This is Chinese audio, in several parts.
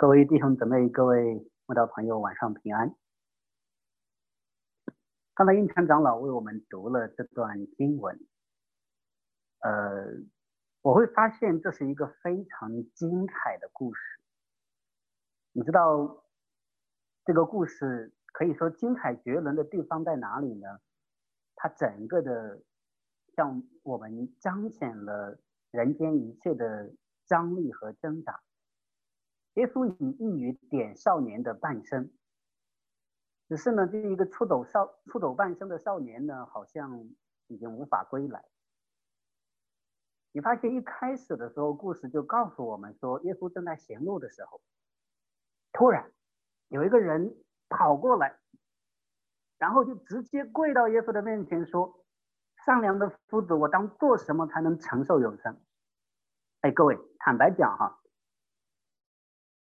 各位弟兄姊妹，各位慕道朋友，晚上平安。刚才应传长老为我们读了这段经文，呃，我会发现这是一个非常精彩的故事。你知道这个故事可以说精彩绝伦的地方在哪里呢？它整个的向我们彰显了人间一切的张力和挣扎。耶稣以一语点少年的半生，只是呢，这一个出走少出走半生的少年呢，好像已经无法归来。你发现一开始的时候，故事就告诉我们说，耶稣正在行路的时候，突然有一个人跑过来，然后就直接跪到耶稣的面前说：“善良的夫子，我当做什么才能承受永生？”哎，各位，坦白讲哈。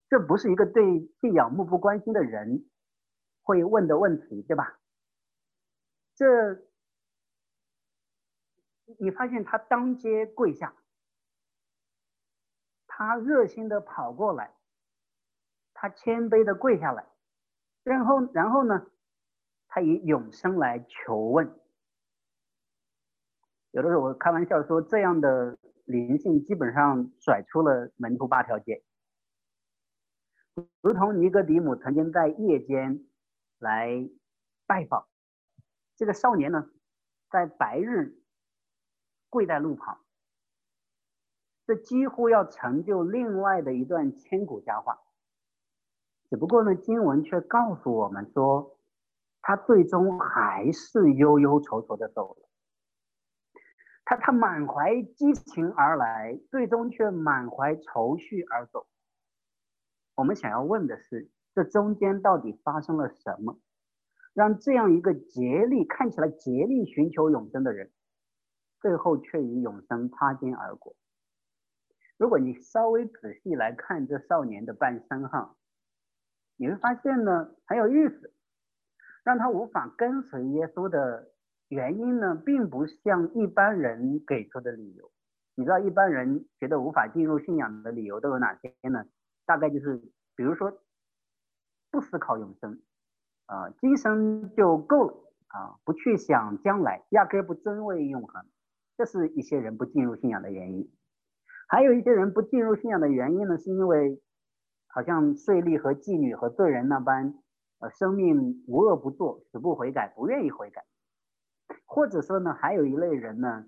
这不是一个对信仰漠不关心的人会问的问题，对吧？这你发现他当街跪下，他热心的跑过来，他谦卑的跪下来，然后然后呢，他以永生来求问。有的时候我开玩笑说，这样的灵性基本上甩出了门徒八条街。如同尼格迪姆曾经在夜间来拜访这个少年呢，在白日跪在路旁，这几乎要成就另外的一段千古佳话。只不过呢，经文却告诉我们说，他最终还是忧忧愁愁的走了。他他满怀激情而来，最终却满怀愁绪而走。我们想要问的是，这中间到底发生了什么，让这样一个竭力看起来竭力寻求永生的人，最后却与永生擦肩而过？如果你稍微仔细来看这少年的半生哈，你会发现呢很有意思，让他无法跟随耶稣的原因呢，并不像一般人给出的理由。你知道一般人觉得无法进入信仰的理由都有哪些呢？大概就是，比如说，不思考永生，啊，今生就够了啊，不去想将来，压根不尊畏永恒，这是一些人不进入信仰的原因。还有一些人不进入信仰的原因呢，是因为好像税吏和妓女和罪人那般，呃，生命无恶不作，死不悔改，不愿意悔改。或者说呢，还有一类人呢，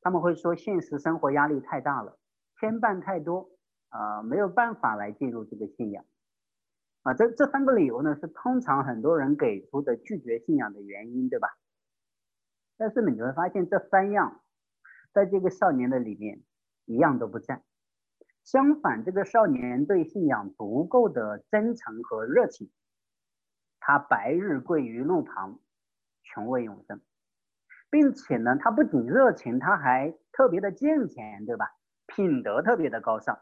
他们会说现实生活压力太大了，牵绊太多。啊，没有办法来进入这个信仰，啊，这这三个理由呢，是通常很多人给出的拒绝信仰的原因，对吧？但是呢，你会发现这三样，在这个少年的里面一样都不在。相反，这个少年对信仰足够的真诚和热情，他白日跪于路旁，穷为永生，并且呢，他不仅热情，他还特别的敬虔，对吧？品德特别的高尚。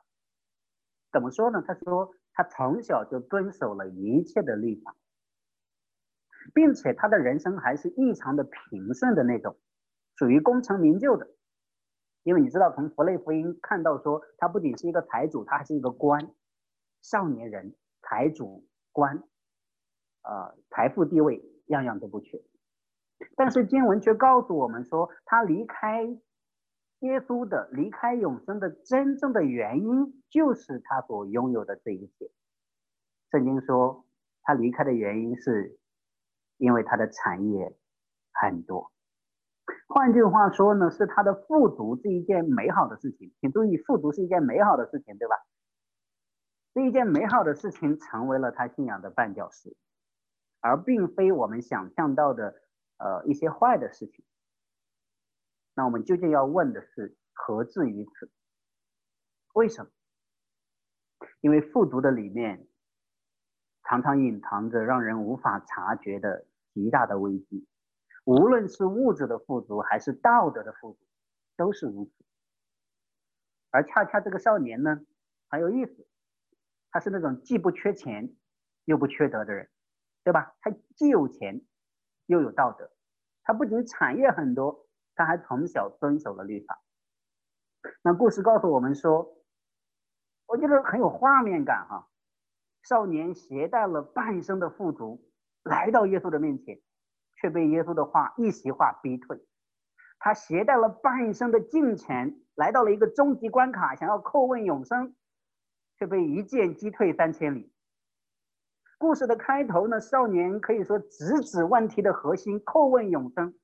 怎么说呢？他说他从小就遵守了一切的律法，并且他的人生还是异常的平顺的那种，属于功成名就的。因为你知道，从佛类福音看到说，他不仅是一个财主，他还是一个官，少年人，财主官，呃，财富地位样样都不缺。但是经文却告诉我们说，他离开。耶稣的离开永生的真正的原因，就是他所拥有的这一切。圣经说，他离开的原因是，因为他的产业很多。换句话说呢，是他的富足是一件美好的事情。请注意，富足是一件美好的事情，对吧？这一件美好的事情成为了他信仰的绊脚石，而并非我们想象到的呃一些坏的事情。那我们究竟要问的是何至于此？为什么？因为复读的里面常常隐藏着让人无法察觉的极大的危机，无论是物质的富足还是道德的富足，都是如此。而恰恰这个少年呢，很有意思，他是那种既不缺钱又不缺德的人，对吧？他既有钱又有道德，他不仅产业很多。他还从小遵守了律法。那故事告诉我们说，我觉得很有画面感哈。少年携带了半生的富足来到耶稣的面前，却被耶稣的话一席话逼退。他携带了半生的金钱来到了一个终极关卡，想要叩问永生，却被一剑击退三千里。故事的开头呢，少年可以说直指问题的核心，叩问永生，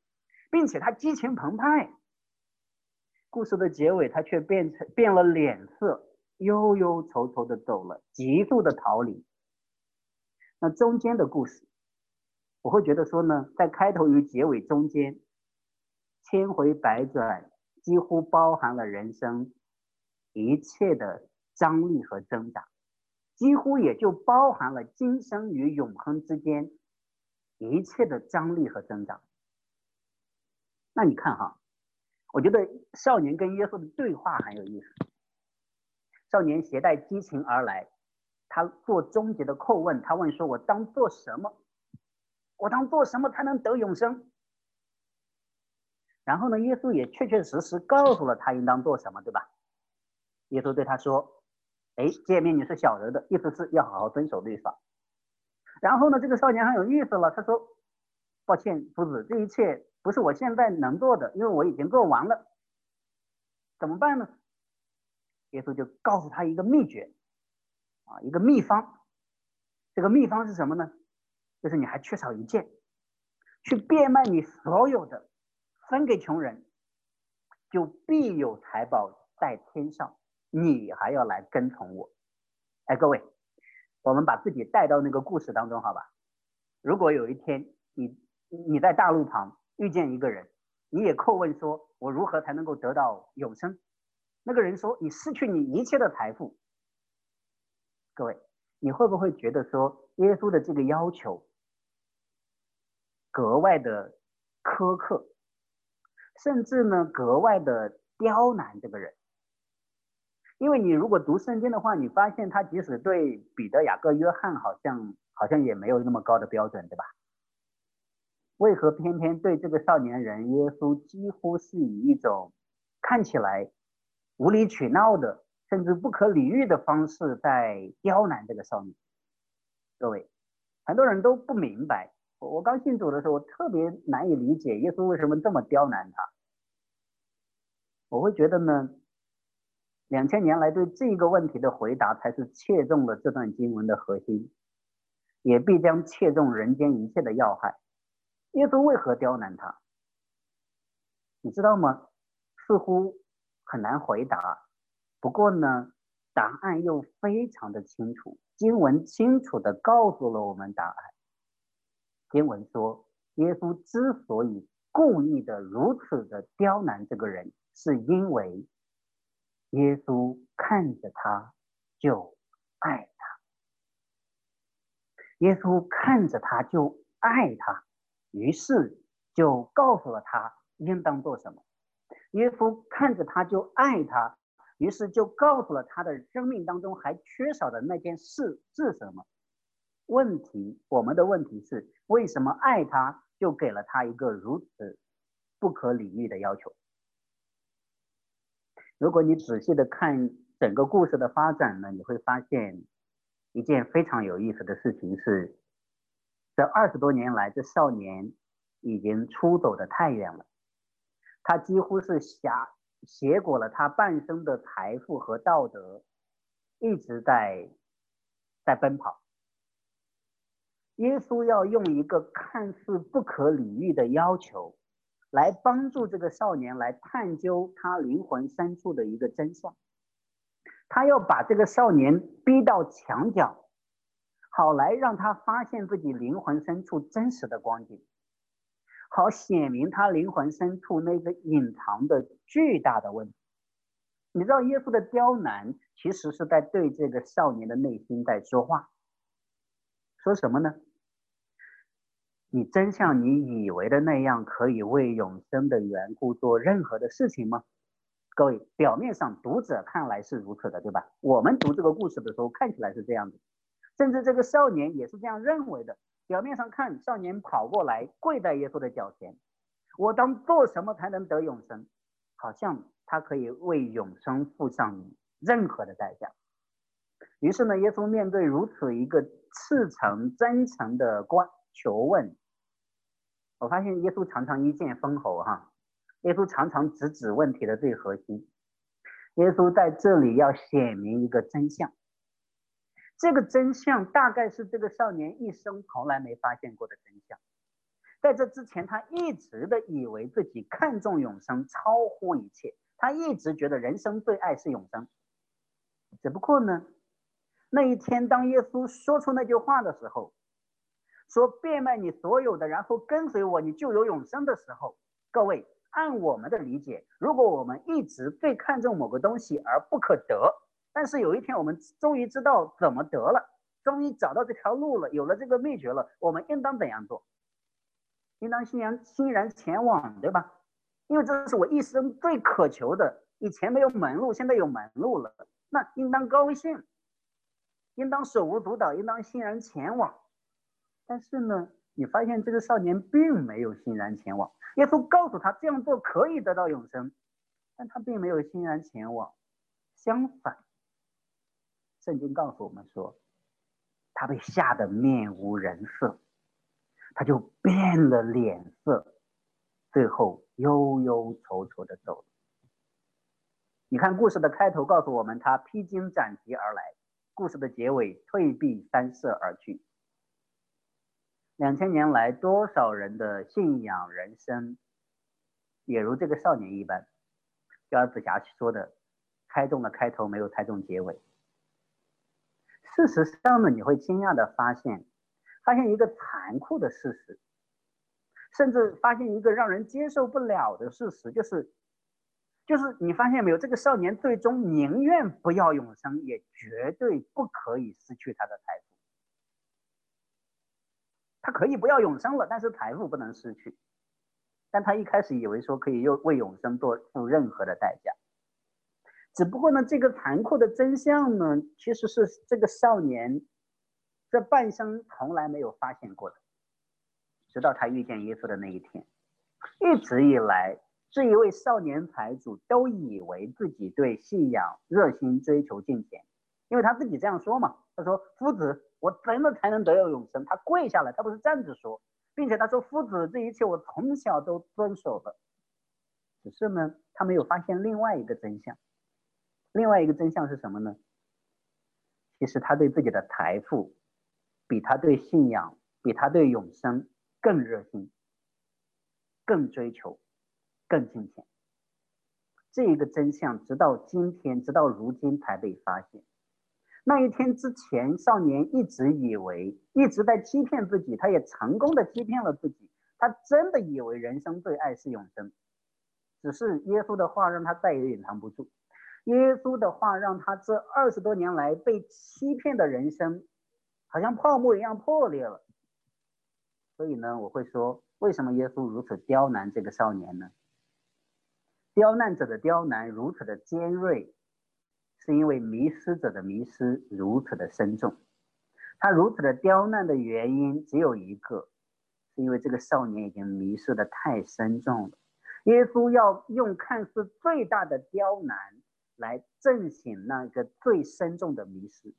并且他激情澎湃。故事的结尾，他却变成变了脸色，忧忧愁愁的走了，急速的逃离。那中间的故事，我会觉得说呢，在开头与结尾中间，千回百转，几乎包含了人生一切的张力和挣扎，几乎也就包含了今生与永恒之间一切的张力和挣扎。那你看哈。我觉得少年跟耶稣的对话很有意思。少年携带激情而来，他做终极的叩问，他问说：“我当做什么？我当做什么才能得永生？”然后呢，耶稣也确确实实告诉了他应当做什么，对吧？耶稣对他说：“哎，诫命你是小人的，意思是要好好遵守律法。”然后呢，这个少年很有意思了，他说：“抱歉，夫子，这一切。”不是我现在能做的，因为我已经做完了，怎么办呢？耶稣就告诉他一个秘诀，啊，一个秘方。这个秘方是什么呢？就是你还缺少一件，去变卖你所有的，分给穷人，就必有财宝在天上。你还要来跟从我。哎，各位，我们把自己带到那个故事当中，好吧？如果有一天你你在大路旁。遇见一个人，你也叩问说：“我如何才能够得到永生？”那个人说：“你失去你一切的财富。”各位，你会不会觉得说耶稣的这个要求格外的苛刻，甚至呢格外的刁难这个人？因为你如果读圣经的话，你发现他即使对彼得、雅各、约翰，好像好像也没有那么高的标准，对吧？为何偏偏对这个少年人耶稣几乎是以一种看起来无理取闹的，甚至不可理喻的方式在刁难这个少年？各位，很多人都不明白。我刚信主的时候，我特别难以理解耶稣为什么这么刁难他。我会觉得呢，两千年来对这个问题的回答，才是切中了这段经文的核心，也必将切中人间一切的要害。耶稣为何刁难他？你知道吗？似乎很难回答。不过呢，答案又非常的清楚。经文清楚的告诉了我们答案。经文说，耶稣之所以故意的如此的刁难这个人，是因为耶稣看着他就爱他。耶稣看着他就爱他。于是就告诉了他应当做什么。耶稣看着他就爱他，于是就告诉了他的生命当中还缺少的那件事是什么。问题，我们的问题是为什么爱他就给了他一个如此不可理喻的要求？如果你仔细的看整个故事的发展呢，你会发现一件非常有意思的事情是。这二十多年来，这少年已经出走的太远了。他几乎是挟挟裹了他半生的财富和道德，一直在在奔跑。耶稣要用一个看似不可理喻的要求，来帮助这个少年来探究他灵魂深处的一个真相。他要把这个少年逼到墙角。好来让他发现自己灵魂深处真实的光景，好显明他灵魂深处那个隐藏的巨大的问题。你知道耶稣的刁难其实是在对这个少年的内心在说话，说什么呢？你真像你以为的那样可以为永生的缘故做任何的事情吗？各位，表面上读者看来是如此的，对吧？我们读这个故事的时候看起来是这样子。甚至这个少年也是这样认为的。表面上看，少年跑过来跪在耶稣的脚前，我当做什么才能得永生？好像他可以为永生付上任何的代价。于是呢，耶稣面对如此一个赤诚、真诚的关求问，我发现耶稣常常一剑封喉哈，耶稣常常直指问题的最核心。耶稣在这里要显明一个真相，这个真相大概是这个少年一生从来没发现过的真相。在这之前，他一直的以为自己看重永生，超乎一切。他一直觉得人生最爱是永生，只不过呢。那一天，当耶稣说出那句话的时候，说变卖你所有的，然后跟随我，你就有永生的时候，各位，按我们的理解，如果我们一直最看重某个东西而不可得，但是有一天我们终于知道怎么得了，终于找到这条路了，有了这个秘诀了，我们应当怎样做？应当欣然欣然前往，对吧？因为这是我一生最渴求的，以前没有门路，现在有门路了，那应当高兴。应当手舞足蹈，应当欣然前往。但是呢，你发现这个少年并没有欣然前往。耶稣告诉他这样做可以得到永生，但他并没有欣然前往。相反，圣经告诉我们说，他被吓得面无人色，他就变了脸色，最后忧忧愁愁的走了。你看故事的开头告诉我们，他披荆斩棘而来。故事的结尾，退避三舍而去。两千年来，多少人的信仰人生，也如这个少年一般，标子霞说的，猜中了开头，没有猜中结尾。事实上呢，你会惊讶的发现，发现一个残酷的事实，甚至发现一个让人接受不了的事实，就是。就是你发现没有，这个少年最终宁愿不要永生，也绝对不可以失去他的财富。他可以不要永生了，但是财富不能失去。但他一开始以为说可以又为永生做付任何的代价。只不过呢，这个残酷的真相呢，其实是这个少年这半生从来没有发现过的，直到他遇见耶稣的那一天，一直以来。这一位少年财主都以为自己对信仰热心追求金钱，因为他自己这样说嘛。他说：“夫子，我怎么才能得有永生？”他跪下来，他不是站着说，并且他说：“夫子，这一切我从小都遵守了。”只是呢，他没有发现另外一个真相。另外一个真相是什么呢？其实他对自己的财富，比他对信仰、比他对永生更热心，更追求。更金钱，这一个真相，直到今天，直到如今才被发现。那一天之前，少年一直以为，一直在欺骗自己，他也成功的欺骗了自己。他真的以为人生最爱是永生，只是耶稣的话让他再也隐藏不住。耶稣的话让他这二十多年来被欺骗的人生，好像泡沫一样破裂了。所以呢，我会说，为什么耶稣如此刁难这个少年呢？刁难者的刁难如此的尖锐，是因为迷失者的迷失如此的深重。他如此的刁难的原因只有一个，是因为这个少年已经迷失的太深重了。耶稣要用看似最大的刁难来震醒那个最深重的迷失。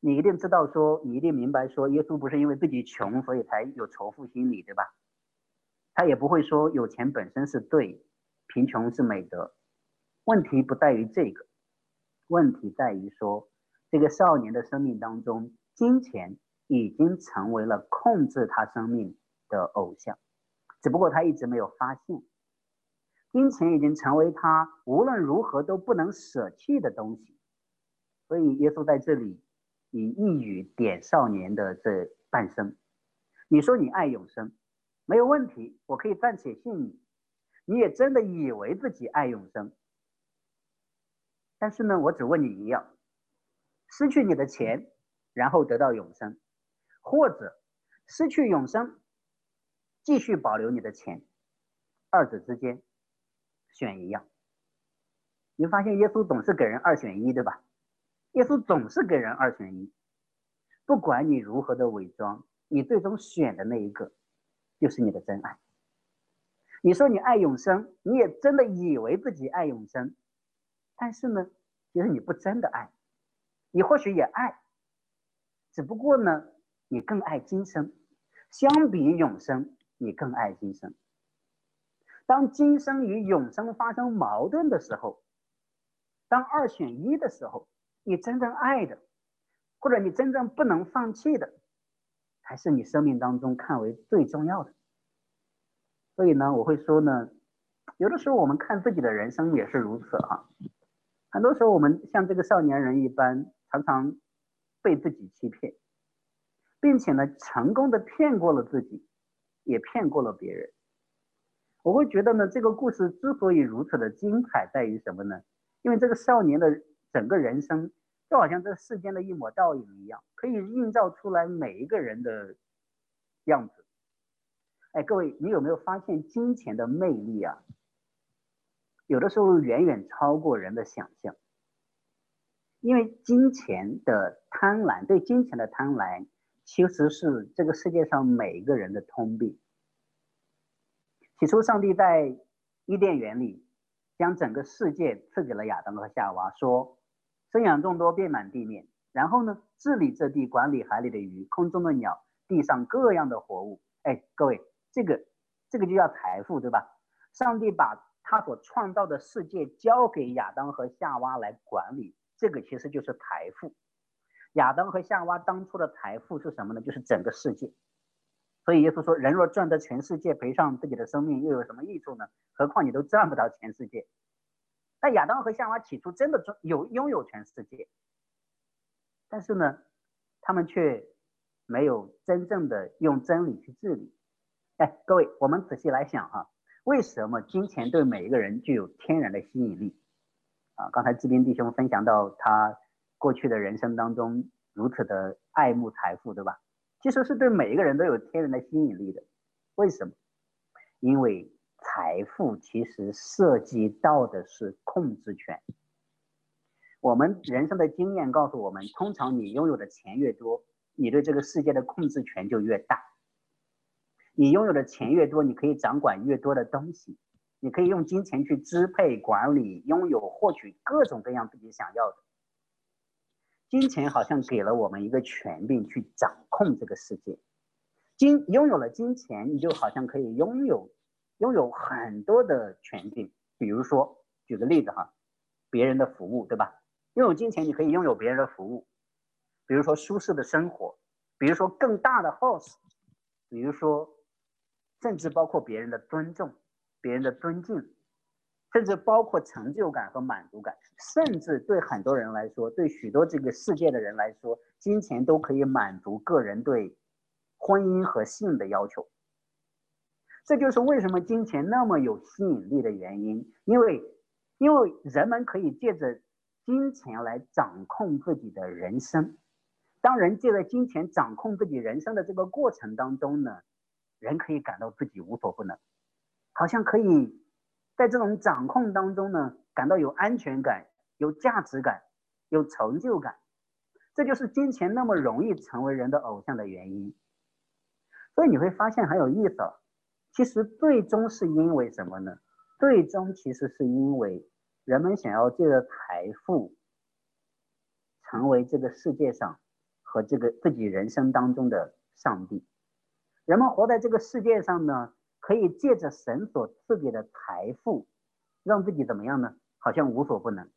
你一定知道，说你一定明白，说耶稣不是因为自己穷，所以才有仇富心理，对吧？他也不会说有钱本身是对，贫穷是美德。问题不在于这个，问题在于说，这个少年的生命当中，金钱已经成为了控制他生命的偶像，只不过他一直没有发现，金钱已经成为他无论如何都不能舍弃的东西。所以耶稣在这里以一语点少年的这半生。你说你爱永生。没有问题，我可以暂且信你。你也真的以为自己爱永生，但是呢，我只问你一样：失去你的钱，然后得到永生，或者失去永生，继续保留你的钱，二者之间选一样。你发现耶稣总是给人二选一，对吧？耶稣总是给人二选一，不管你如何的伪装，你最终选的那一个。就是你的真爱。你说你爱永生，你也真的以为自己爱永生，但是呢，其实你不真的爱，你或许也爱，只不过呢，你更爱今生。相比永生，你更爱今生。当今生与永生发生矛盾的时候，当二选一的时候，你真正爱的，或者你真正不能放弃的，还是你生命当中看为最重要的。所以呢，我会说呢，有的时候我们看自己的人生也是如此啊。很多时候我们像这个少年人一般，常常被自己欺骗。并且呢，成功的骗过了自己，也骗过了别人。我会觉得呢，这个故事之所以如此的精彩，在于什么呢？因为这个少年的整个人生，就好像这世间的一抹倒影一样，可以映照出来每一个人的样子。哎，各位，你有没有发现金钱的魅力啊？有的时候远远超过人的想象。因为金钱的贪婪，对金钱的贪婪。其实是这个世界上每一个人的通病。起初，上帝在伊甸园里将整个世界赐给了亚当和夏娃，说：“生养众多，遍满地面。”然后呢，治理这地，管理海里的鱼，空中的鸟，地上各样的活物。哎，各位，这个这个就叫财富，对吧？上帝把他所创造的世界交给亚当和夏娃来管理，这个其实就是财富。亚当和夏娃当初的财富是什么呢？就是整个世界。所以耶稣说：“人若赚得全世界，赔上自己的生命，又有什么益处呢？何况你都赚不到全世界。”那亚当和夏娃起初真的有拥有全世界，但是呢，他们却没有真正的用真理去治理。哎，各位，我们仔细来想哈，为什么金钱对每一个人具有天然的吸引力？啊，刚才志斌弟兄分享到他。过去的人生当中如此的爱慕财富，对吧？其实是对每一个人都有天然的吸引力的。为什么？因为财富其实涉及到的是控制权。我们人生的经验告诉我们，通常你拥有的钱越多，你对这个世界的控制权就越大。你拥有的钱越多，你可以掌管越多的东西，你可以用金钱去支配、管理、拥有、获取各种各样自己想要的。金钱好像给了我们一个权利去掌控这个世界。金拥有了金钱，你就好像可以拥有拥有很多的权利。比如说，举个例子哈，别人的服务，对吧？拥有金钱，你可以拥有别人的服务。比如说舒适的生活，比如说更大的 house，比如说，甚至包括别人的尊重、别人的尊敬。甚至包括成就感和满足感，甚至对很多人来说，对许多这个世界的人来说，金钱都可以满足个人对婚姻和性的要求。这就是为什么金钱那么有吸引力的原因，因为因为人们可以借着金钱来掌控自己的人生。当人借着金钱掌控自己人生的这个过程当中呢，人可以感到自己无所不能，好像可以。在这种掌控当中呢，感到有安全感、有价值感、有成就感，这就是金钱那么容易成为人的偶像的原因。所以你会发现很有意思，其实最终是因为什么呢？最终其实是因为人们想要借着财富，成为这个世界上和这个自己人生当中的上帝。人们活在这个世界上呢？可以借着神所赐给的财富，让自己怎么样呢？好像无所不能，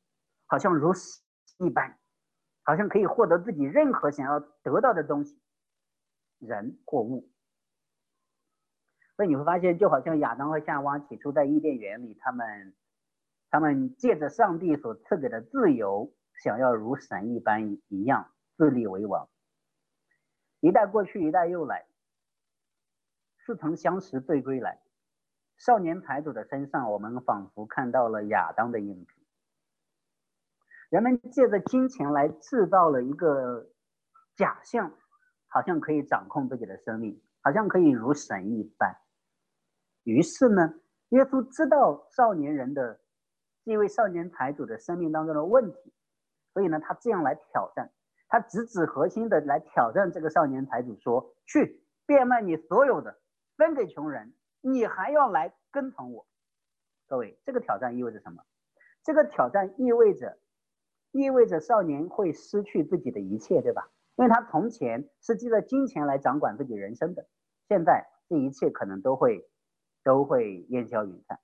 好像如一般，好像可以获得自己任何想要得到的东西，人或物。所以你会发现，就好像亚当和夏娃起初在伊甸园里，他们他们借着上帝所赐给的自由，想要如神一般一样自立为王。一代过去，一代又来。似曾相识对归来，少年财主的身上，我们仿佛看到了亚当的影子。人们借着金钱来制造了一个假象，好像可以掌控自己的生命，好像可以如神一般。于是呢，耶稣知道少年人的这位少年财主的生命当中的问题，所以呢，他这样来挑战，他直指核心的来挑战这个少年财主，说：“去变卖你所有的。”分给穷人，你还要来跟从我？各位，这个挑战意味着什么？这个挑战意味着意味着少年会失去自己的一切，对吧？因为他从前是借着金钱来掌管自己人生的，现在这一切可能都会都会烟消云散。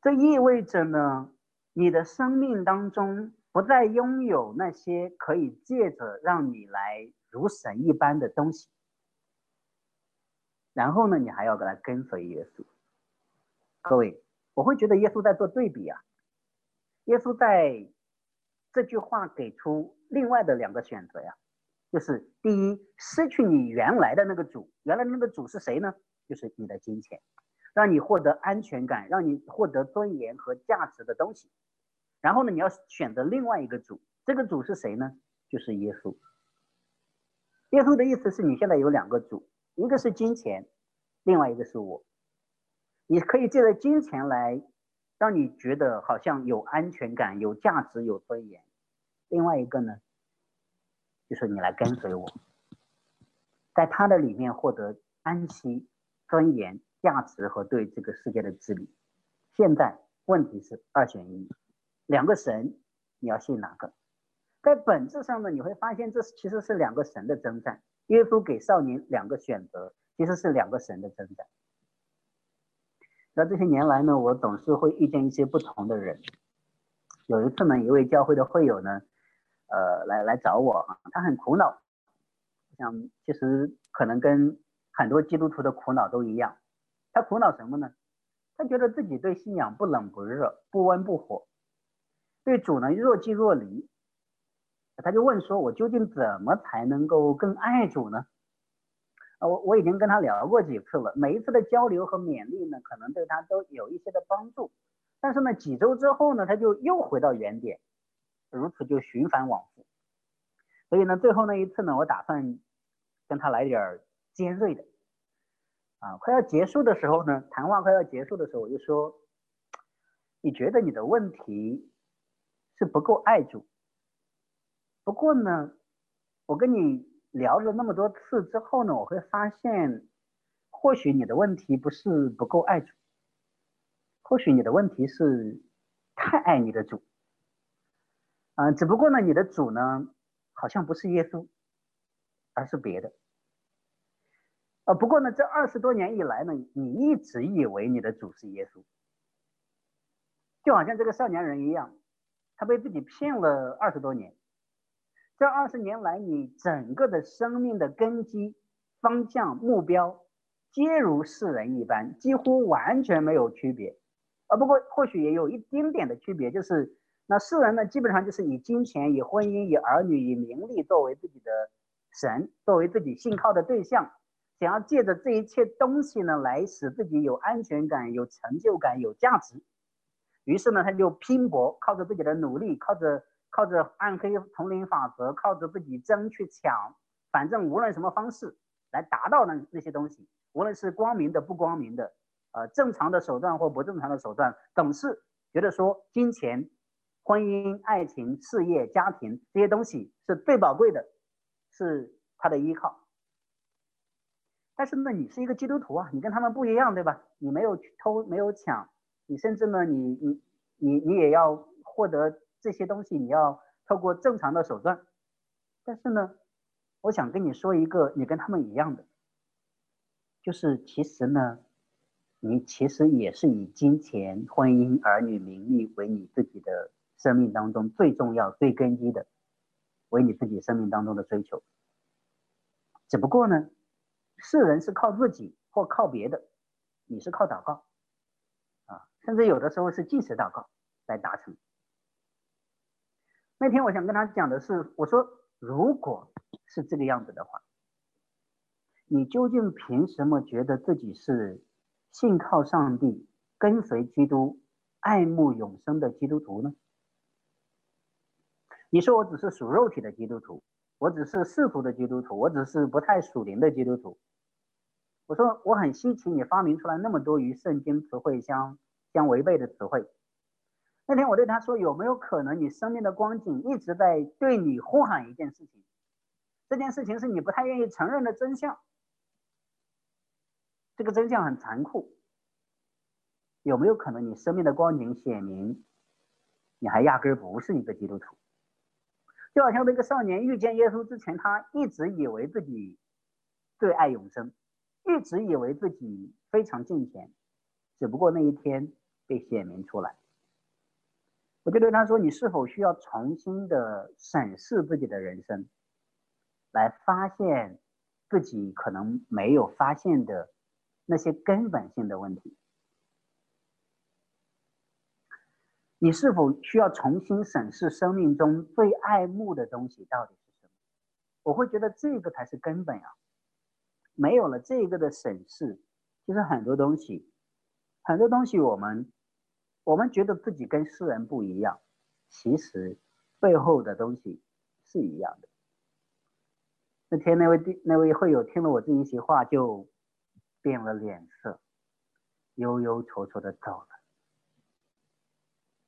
这意味着呢，你的生命当中不再拥有那些可以借着让你来如神一般的东西。然后呢，你还要来跟随耶稣。各位，我会觉得耶稣在做对比啊。耶稣在这句话给出另外的两个选择呀，就是第一，失去你原来的那个主，原来那个主是谁呢？就是你的金钱。让你获得安全感，让你获得尊严和价值的东西。然后呢，你要选择另外一个主，这个主是谁呢？就是耶稣。耶稣的意思是你现在有两个主，一个是金钱，另外一个是我。你可以借着金钱来让你觉得好像有安全感、有价值、有尊严。另外一个呢，就是你来跟随我，在他的里面获得安息、尊严。价值和对这个世界的治理，现在问题是二选一，两个神，你要信哪个？在本质上呢，你会发现这其实是两个神的征战。耶稣给少年两个选择，其实是两个神的征战。那这些年来呢，我总是会遇见一些不同的人。有一次呢，一位教会的会友呢，呃，来来找我啊，他很苦恼，想其实可能跟很多基督徒的苦恼都一样。他苦恼什么呢？他觉得自己对信仰不冷不热，不温不火，对主呢若即若离。他就问说：“我究竟怎么才能够更爱主呢？”啊，我我已经跟他聊过几次了，每一次的交流和勉励呢，可能对他都有一些的帮助。但是呢，几周之后呢，他就又回到原点，如此就循环往复。所以呢，最后那一次呢，我打算跟他来点尖锐的。啊，快要结束的时候呢，谈话快要结束的时候，我就说，你觉得你的问题是不够爱主。不过呢，我跟你聊了那么多次之后呢，我会发现，或许你的问题不是不够爱主，或许你的问题是太爱你的主。嗯，只不过呢，你的主呢，好像不是耶稣，而是别的。啊，不过呢，这二十多年以来呢，你一直以为你的主是耶稣，就好像这个少年人一样，他被自己骗了二十多年。这二十年来，你整个的生命的根基、方向、目标，皆如世人一般，几乎完全没有区别。啊，不过或许也有一丁点的区别，就是那世人呢，基本上就是以金钱、以婚姻、以儿女、以名利作为自己的神，作为自己信靠的对象。想要借着这一切东西呢，来使自己有安全感、有成就感、有价值。于是呢，他就拼搏，靠着自己的努力，靠着靠着暗黑丛林法则，靠着自己争去抢，反正无论什么方式来达到那那些东西，无论是光明的、不光明的，呃，正常的手段或不正常的手段，总是觉得说金钱、婚姻、爱情、事业、家庭这些东西是最宝贵的，是他的依靠。但是呢，你是一个基督徒啊，你跟他们不一样，对吧？你没有偷，没有抢，你甚至呢，你你你你也要获得这些东西，你要透过正常的手段。但是呢，我想跟你说一个你跟他们一样的，就是其实呢，你其实也是以金钱、婚姻、儿女、名利为你自己的生命当中最重要、最根基的，为你自己生命当中的追求。只不过呢。世人是靠自己或靠别的，你是靠祷告，啊，甚至有的时候是即时祷告来达成。那天我想跟他讲的是，我说如果是这个样子的话，你究竟凭什么觉得自己是信靠上帝、跟随基督、爱慕永生的基督徒呢？你说我只是属肉体的基督徒，我只是世俗的基督徒，我只是不太属灵的基督徒。我说我很稀奇，你发明出来那么多与圣经词汇相相违背的词汇。那天我对他说：“有没有可能你生命的光景一直在对你呼喊一件事情？这件事情是你不太愿意承认的真相。这个真相很残酷。有没有可能你生命的光景显明，你还压根儿不是一个基督徒。就好像那个少年遇见耶稣之前，他一直以为自己最爱永生，一直以为自己非常敬虔，只不过那一天被显明出来。我就对他说：“你是否需要重新的审视自己的人生，来发现自己可能没有发现的那些根本性的问题？”你是否需要重新审视生命中最爱慕的东西到底是什么？我会觉得这个才是根本啊！没有了这个的审视，其实很多东西，很多东西我们我们觉得自己跟世人不一样，其实背后的东西是一样的。那天那位那位会友听了我这一席话就变了脸色，忧忧愁愁的走了。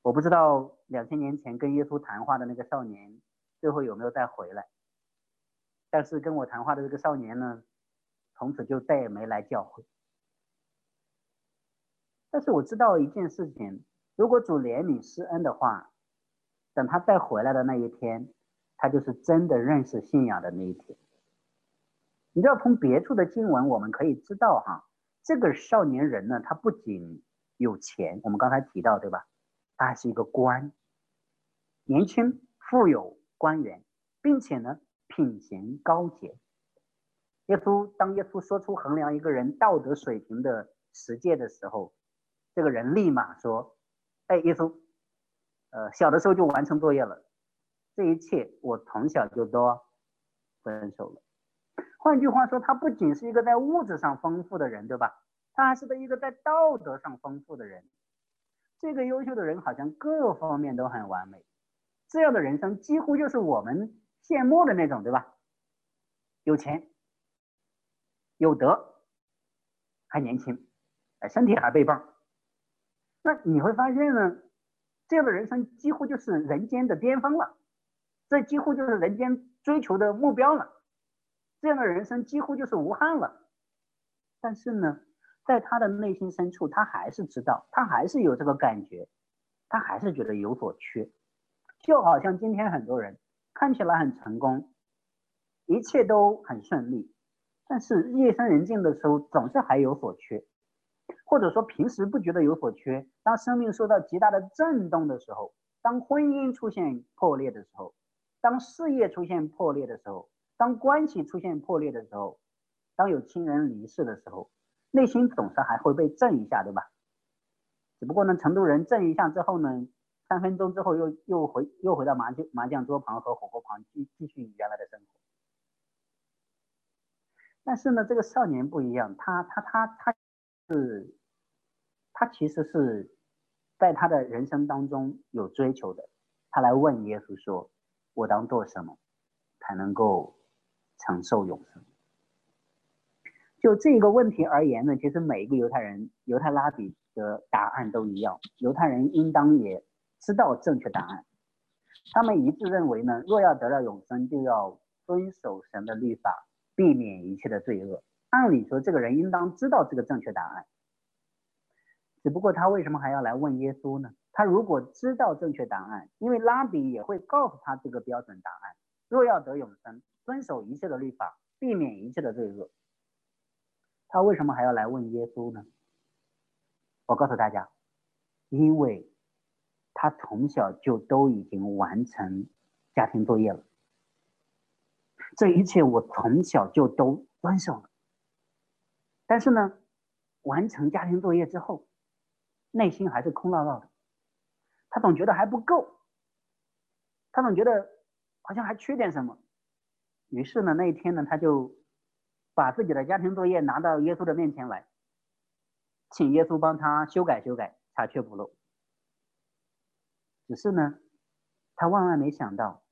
我不知道两千年前跟耶稣谈话的那个少年，最后有没有再回来？但是跟我谈话的这个少年呢，从此就再也没来教会。但是我知道一件事情：如果主怜悯施恩的话，等他再回来的那一天，他就是真的认识信仰的那一天。你知道，从别处的经文我们可以知道，哈，这个少年人呢，他不仅有钱，我们刚才提到，对吧？他还是一个官，年轻、富有、官员，并且呢，品行高洁。耶稣当耶稣说出衡量一个人道德水平的实践的时候，这个人立马说：“哎，耶稣，呃，小的时候就完成作业了，这一切我从小就都遵守了。”换句话说，他不仅是一个在物质上丰富的人，对吧？他还是一个在道德上丰富的人。这个优秀的人好像各方面都很完美，这样的人生几乎就是我们羡慕的那种，对吧？有钱、有德，还年轻，哎，身体还倍棒。那你会发现呢，这样的人生几乎就是人间的巅峰了，这几乎就是人间追求的目标了，这样的人生几乎就是无憾了。但是呢？在他的内心深处，他还是知道，他还是有这个感觉，他还是觉得有所缺，就好像今天很多人看起来很成功，一切都很顺利，但是夜深人静的时候，总是还有所缺，或者说平时不觉得有所缺，当生命受到极大的震动的时候，当婚姻出现破裂的时候，当事业出现破裂的时候，当关系出现破裂的时候，当有亲人离世的时候。内心总是还会被震一下，对吧？只不过呢，成都人震一下之后呢，三分钟之后又又回又回到麻将麻将桌旁和火锅旁继继续原来的生活。但是呢，这个少年不一样，他他他他是他其实是在他的人生当中有追求的。他来问耶稣说：“我当做什么才能够承受永生？”就这个问题而言呢，其实每一个犹太人、犹太拉比的答案都一样。犹太人应当也知道正确答案，他们一致认为呢，若要得到永生，就要遵守神的律法，避免一切的罪恶。按理说，这个人应当知道这个正确答案，只不过他为什么还要来问耶稣呢？他如果知道正确答案，因为拉比也会告诉他这个标准答案：若要得永生，遵守一切的律法，避免一切的罪恶。他为什么还要来问耶稣呢？我告诉大家，因为他从小就都已经完成家庭作业了，这一切我从小就都遵守了。但是呢，完成家庭作业之后，内心还是空落落的，他总觉得还不够，他总觉得好像还缺点什么。于是呢，那一天呢，他就。把自己的家庭作业拿到耶稣的面前来，请耶稣帮他修改修改，查缺补漏。只是呢，他万万没想到，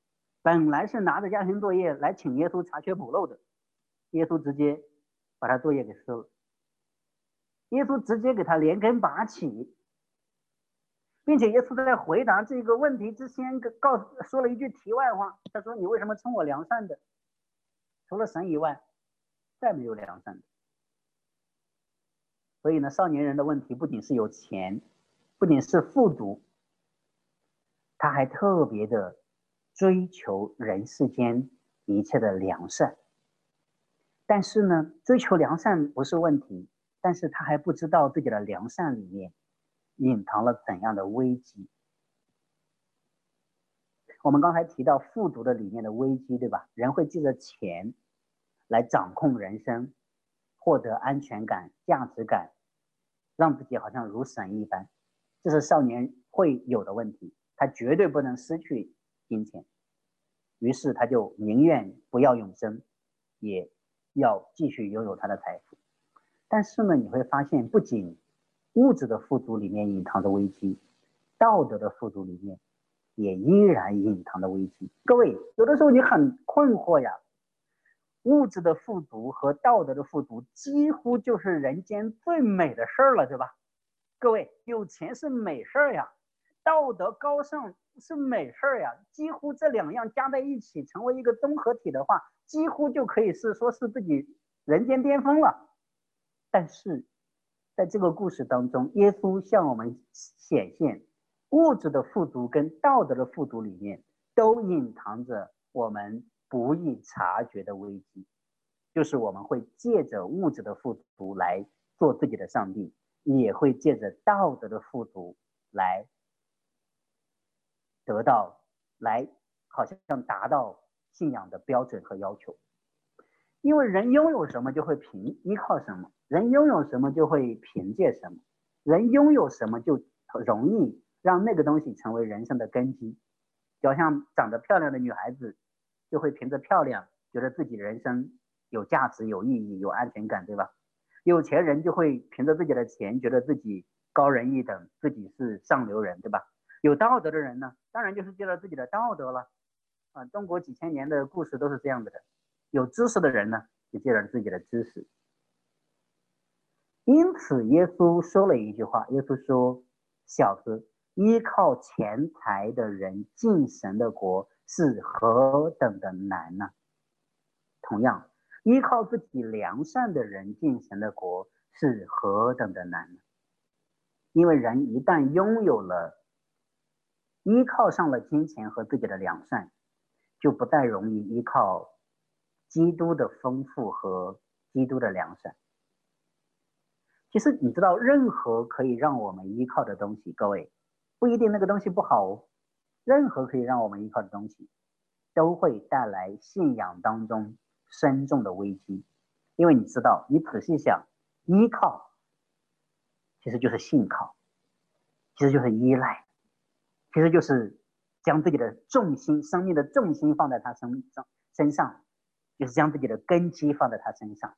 本来是拿着家庭作业来请耶稣查缺补漏的，耶稣直接把他作业给撕了。耶稣直接给他连根拔起，并且耶稣在回答这个问题之前，告说了一句题外话，他说：“你为什么称我良善的？除了神以外。”再没有良善的，所以呢，少年人的问题不仅是有钱，不仅是富足，他还特别的追求人世间一切的良善。但是呢，追求良善不是问题，但是他还不知道自己的良善里面隐藏了怎样的危机。我们刚才提到富足的里面的危机，对吧？人会借着钱来掌控人生，获得安全感、价值感，让自己好像如神一般。这是少年会有的问题，他绝对不能失去金钱，于是他就宁愿不要永生，也要继续拥有他的财富。但是呢，你会发现，不仅物质的富足里面隐藏着危机，道德的富足里面。也依然隐藏着危机。各位，有的时候你很困惑呀，物质的富足和道德的富足几乎就是人间最美的事儿了，对吧？各位，有钱是美事儿呀，道德高尚是美事儿呀，几乎这两样加在一起成为一个综合体的话，几乎就可以是说是自己人间巅峰了。但是，在这个故事当中，耶稣向我们显现。物质的富足跟道德的富足里面，都隐藏着我们不易察觉的危机，就是我们会借着物质的富足来做自己的上帝，也会借着道德的富足来得到，来好像达到信仰的标准和要求。因为人拥有什么就会凭依靠什么，人拥有什么就会凭借什么，人拥有什么就容易。让那个东西成为人生的根基，就像长得漂亮的女孩子，就会凭着漂亮觉得自己人生有价值、有意义、有安全感，对吧？有钱人就会凭着自己的钱觉得自己高人一等，自己是上流人，对吧？有道德的人呢，当然就是借着自己的道德了。啊，中国几千年的故事都是这样子的。有知识的人呢，就借着自己的知识。因此，耶稣说了一句话：耶稣说，小子。依靠钱财的人进神的国是何等的难呢？同样，依靠自己良善的人进神的国是何等的难呢？因为人一旦拥有了，依靠上了金钱和自己的良善，就不再容易依靠基督的丰富和基督的良善。其实，你知道，任何可以让我们依靠的东西，各位。不一定那个东西不好哦，任何可以让我们依靠的东西，都会带来信仰当中深重的危机。因为你知道，你仔细想，依靠其实就是信靠，其实就是依赖，其实就是将自己的重心、生命的重心放在他身上身上，就是将自己的根基放在他身上。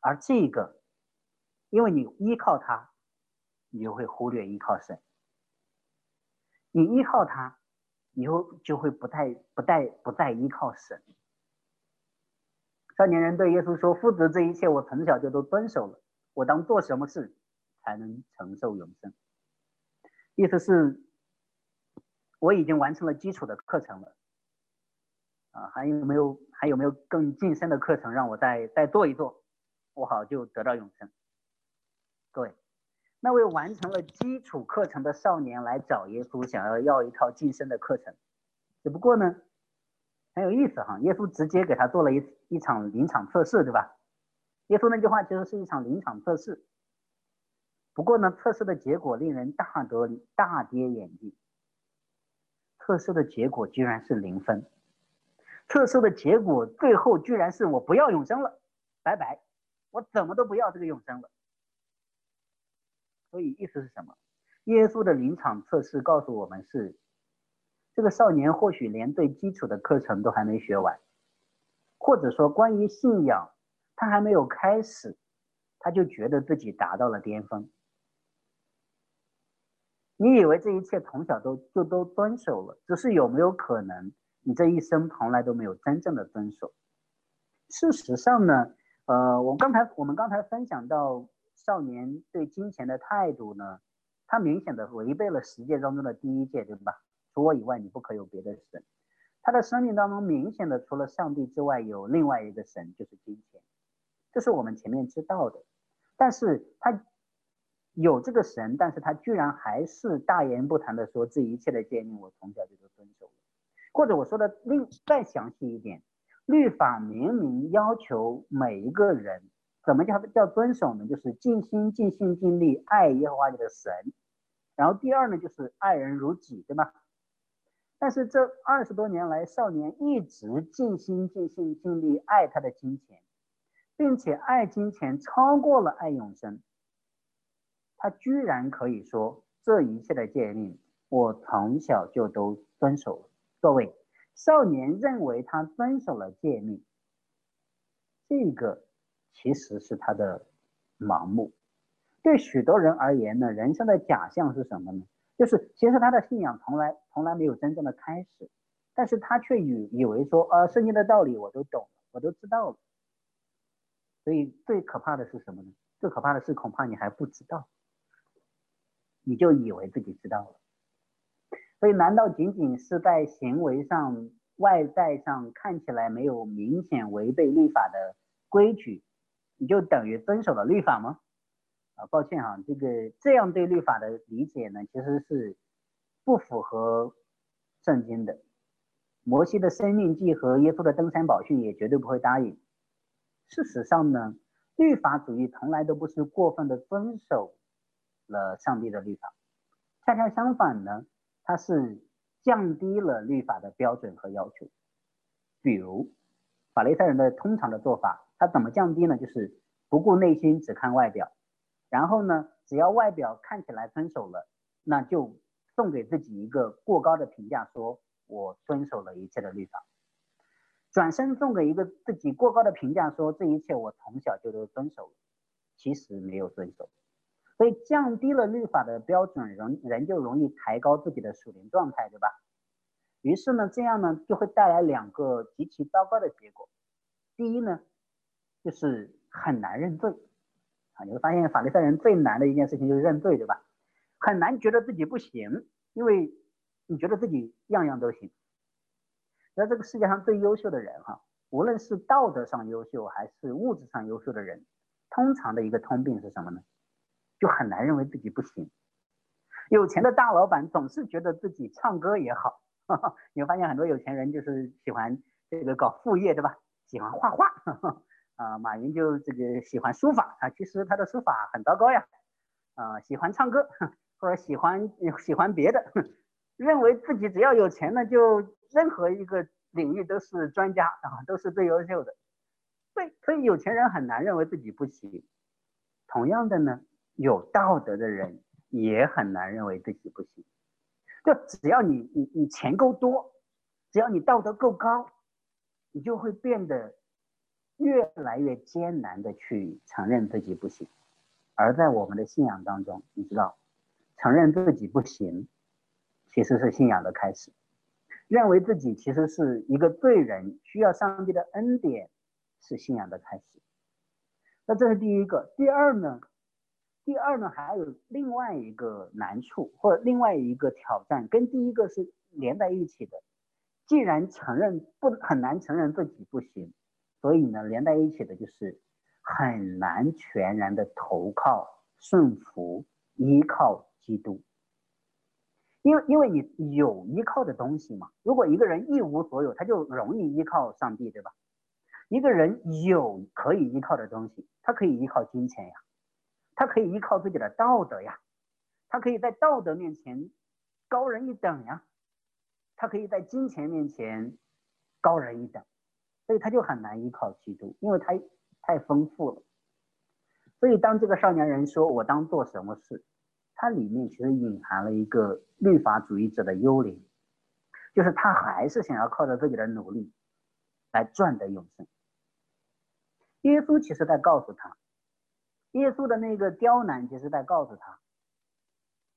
而这个，因为你依靠他。你就会忽略依靠神，你依靠他，以后就会不再不再不再依靠神。少年人对耶稣说：“父子这一切，我从小就都遵守了。我当做什么事才能承受永生？”意思是，我已经完成了基础的课程了。啊，还有没有还有没有更晋升的课程让我再再做一做，我好就得到永生？各位。那位完成了基础课程的少年来找耶稣，想要要一套晋升的课程。只不过呢，很有意思哈，耶稣直接给他做了一一场临场测试，对吧？耶稣那句话其实是一场临场测试。不过呢，测试的结果令人大得大跌眼镜。测试的结果居然是零分，测试的结果最后居然是我不要永生了，拜拜，我怎么都不要这个永生了。所以意思是什么？耶稣的临场测试告诉我们是，这个少年或许连最基础的课程都还没学完，或者说关于信仰他还没有开始，他就觉得自己达到了巅峰。你以为这一切从小都就都遵守了，只是有没有可能你这一生从来都没有真正的遵守？事实上呢，呃，我刚才我们刚才分享到。少年对金钱的态度呢？他明显的违背了十诫当中的第一诫，对吧？除我以外，你不可有别的神。他的生命当中明显的除了上帝之外，有另外一个神，就是金钱。这是我们前面知道的。但是他有这个神，但是他居然还是大言不惭的说这一切的诫命我从小就都遵守了，或者我说的另再详细一点，律法明明要求每一个人怎么叫叫遵守呢？就是尽心尽心尽力爱耶和华你的神，然后第二呢就是爱人如己，对吧？但是这二十多年来，少年一直尽心尽心尽力爱他的金钱，并且爱金钱超过了爱永生。他居然可以说这一切的诫命，我从小就都遵守。各位，少年认为他遵守了诫命，这个其实是他的盲目。对许多人而言呢，人生的假象是什么呢？就是其实他的信仰从来从来没有真正的开始，但是他却以以为说，呃，圣经的道理我都懂，我都知道了。所以最可怕的是什么呢？最可怕的是恐怕你还不知道，你就以为自己知道了。所以难道仅仅是在行为上、外在上看起来没有明显违背律法的规矩，你就等于遵守了律法吗？啊，抱歉哈，这个这样对律法的理解呢，其实是不符合圣经的。摩西的生命记和耶稣的登山宝训也绝对不会答应。事实上呢，律法主义从来都不是过分的遵守了上帝的律法，恰恰相反呢，它是降低了律法的标准和要求。比如法利赛人的通常的做法，他怎么降低呢？就是不顾内心，只看外表。然后呢，只要外表看起来遵守了，那就送给自己一个过高的评价，说我遵守了一切的律法；转身送给一个自己过高的评价，说这一切我从小就都遵守了，其实没有遵守。所以降低了律法的标准，人人就容易抬高自己的属灵状态，对吧？于是呢，这样呢就会带来两个极其糟糕的结果。第一呢，就是很难认罪。啊，你会发现法律赛人最难的一件事情就是认罪，对吧？很难觉得自己不行，因为你觉得自己样样都行。在这个世界上最优秀的人，哈，无论是道德上优秀还是物质上优秀的人，通常的一个通病是什么呢？就很难认为自己不行。有钱的大老板总是觉得自己唱歌也好，你会发现很多有钱人就是喜欢这个搞副业，对吧？喜欢画画。啊，马云就这个喜欢书法啊，其实他的书法很糟糕呀。啊，喜欢唱歌或者喜欢喜欢别的，认为自己只要有钱呢，就任何一个领域都是专家啊，都是最优秀的。对，所以有钱人很难认为自己不行。同样的呢，有道德的人也很难认为自己不行。就只要你你你钱够多，只要你道德够高，你就会变得。越来越艰难的去承认自己不行，而在我们的信仰当中，你知道，承认自己不行，其实是信仰的开始。认为自己其实是一个罪人，需要上帝的恩典，是信仰的开始。那这是第一个。第二呢？第二呢，还有另外一个难处或者另外一个挑战，跟第一个是连在一起的。既然承认不很难承认自己不行。所以呢，连在一起的就是很难全然的投靠、顺服、依靠基督，因为因为你有依靠的东西嘛。如果一个人一无所有，他就容易依靠上帝，对吧？一个人有可以依靠的东西，他可以依靠金钱呀，他可以依靠自己的道德呀，他可以在道德面前高人一等呀，他可以在金钱面前高人一等。所以他就很难依靠基督，因为他太丰富了。所以当这个少年人说“我当做什么事”，它里面其实隐含了一个律法主义者的幽灵，就是他还是想要靠着自己的努力来赚得永生。耶稣其实在告诉他，耶稣的那个刁难其实在告诉他，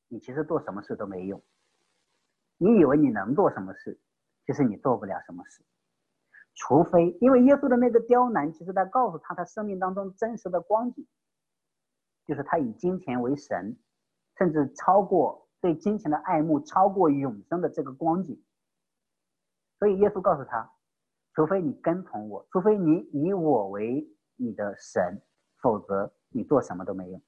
你其实做什么事都没用。你以为你能做什么事，其实你做不了什么事。除非，因为耶稣的那个刁难，其实在告诉他他生命当中真实的光景，就是他以金钱为神，甚至超过对金钱的爱慕，超过永生的这个光景。所以耶稣告诉他，除非你跟从我，除非你以我为你的神，否则你做什么都没用。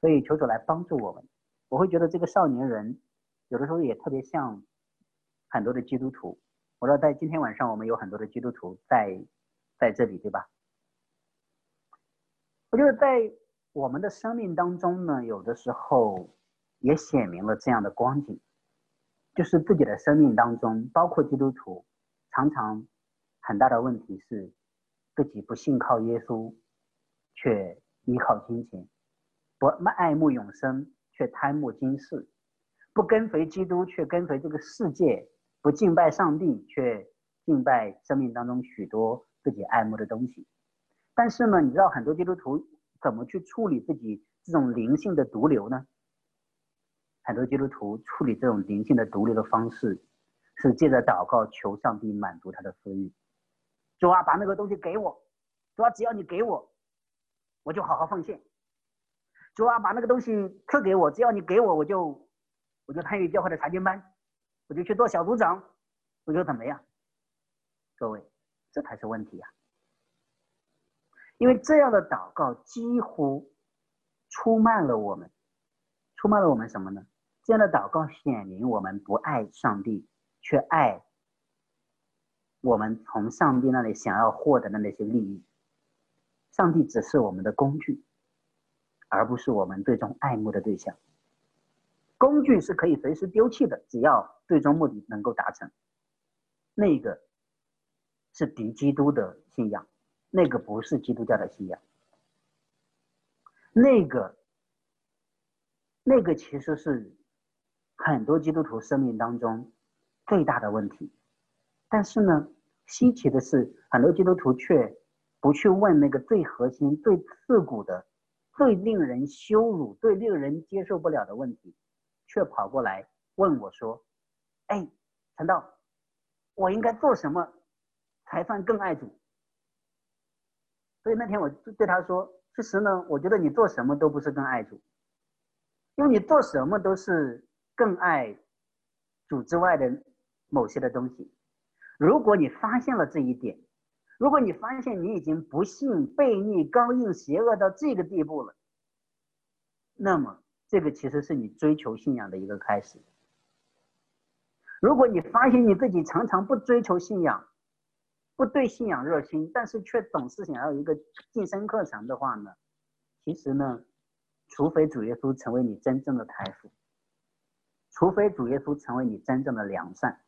所以求主来帮助我们。我会觉得这个少年人有的时候也特别像很多的基督徒。我说在今天晚上我们有很多的基督徒在在这里，对吧？我觉得在我们的生命当中呢，有的时候也显明了这样的光景，就是自己的生命当中，包括基督徒，常常很大的问题是自己不信靠耶稣，却依靠金钱，不爱慕永生。却贪慕今世，不跟随基督，却跟随这个世界；不敬拜上帝，却敬拜生命当中许多自己爱慕的东西。但是呢，你知道很多基督徒怎么去处理自己这种灵性的毒瘤呢？很多基督徒处理这种灵性的毒瘤的方式，是借着祷告求上帝满足他的私欲。主啊，把那个东西给我！主啊，只要你给我，我就好好奉献。主啊，把那个东西赐给我，只要你给我，我就我就参与教会的查经班，我就去做小组长，我就怎么样？各位，这才是问题呀！因为这样的祷告几乎出卖了我们，出卖了我们什么呢？这样的祷告显明我们不爱上帝，却爱我们从上帝那里想要获得的那些利益。上帝只是我们的工具。而不是我们最终爱慕的对象。工具是可以随时丢弃的，只要最终目的能够达成。那个是敌基督的信仰，那个不是基督教的信仰。那个，那个其实是很多基督徒生命当中最大的问题。但是呢，稀奇的是，很多基督徒却不去问那个最核心、最刺骨的。最令人羞辱、最令人接受不了的问题，却跑过来问我说：“哎，陈道，我应该做什么才算更爱主？”所以那天我就对他说：“其实呢，我觉得你做什么都不是更爱主，因为你做什么都是更爱主之外的某些的东西。如果你发现了这一点。”如果你发现你已经不幸、悖逆、刚硬、邪恶到这个地步了，那么这个其实是你追求信仰的一个开始。如果你发现你自己常常不追求信仰，不对信仰热心，但是却总是想要一个晋升课程的话呢，其实呢，除非主耶稣成为你真正的财富，除非主耶稣成为你真正的良善，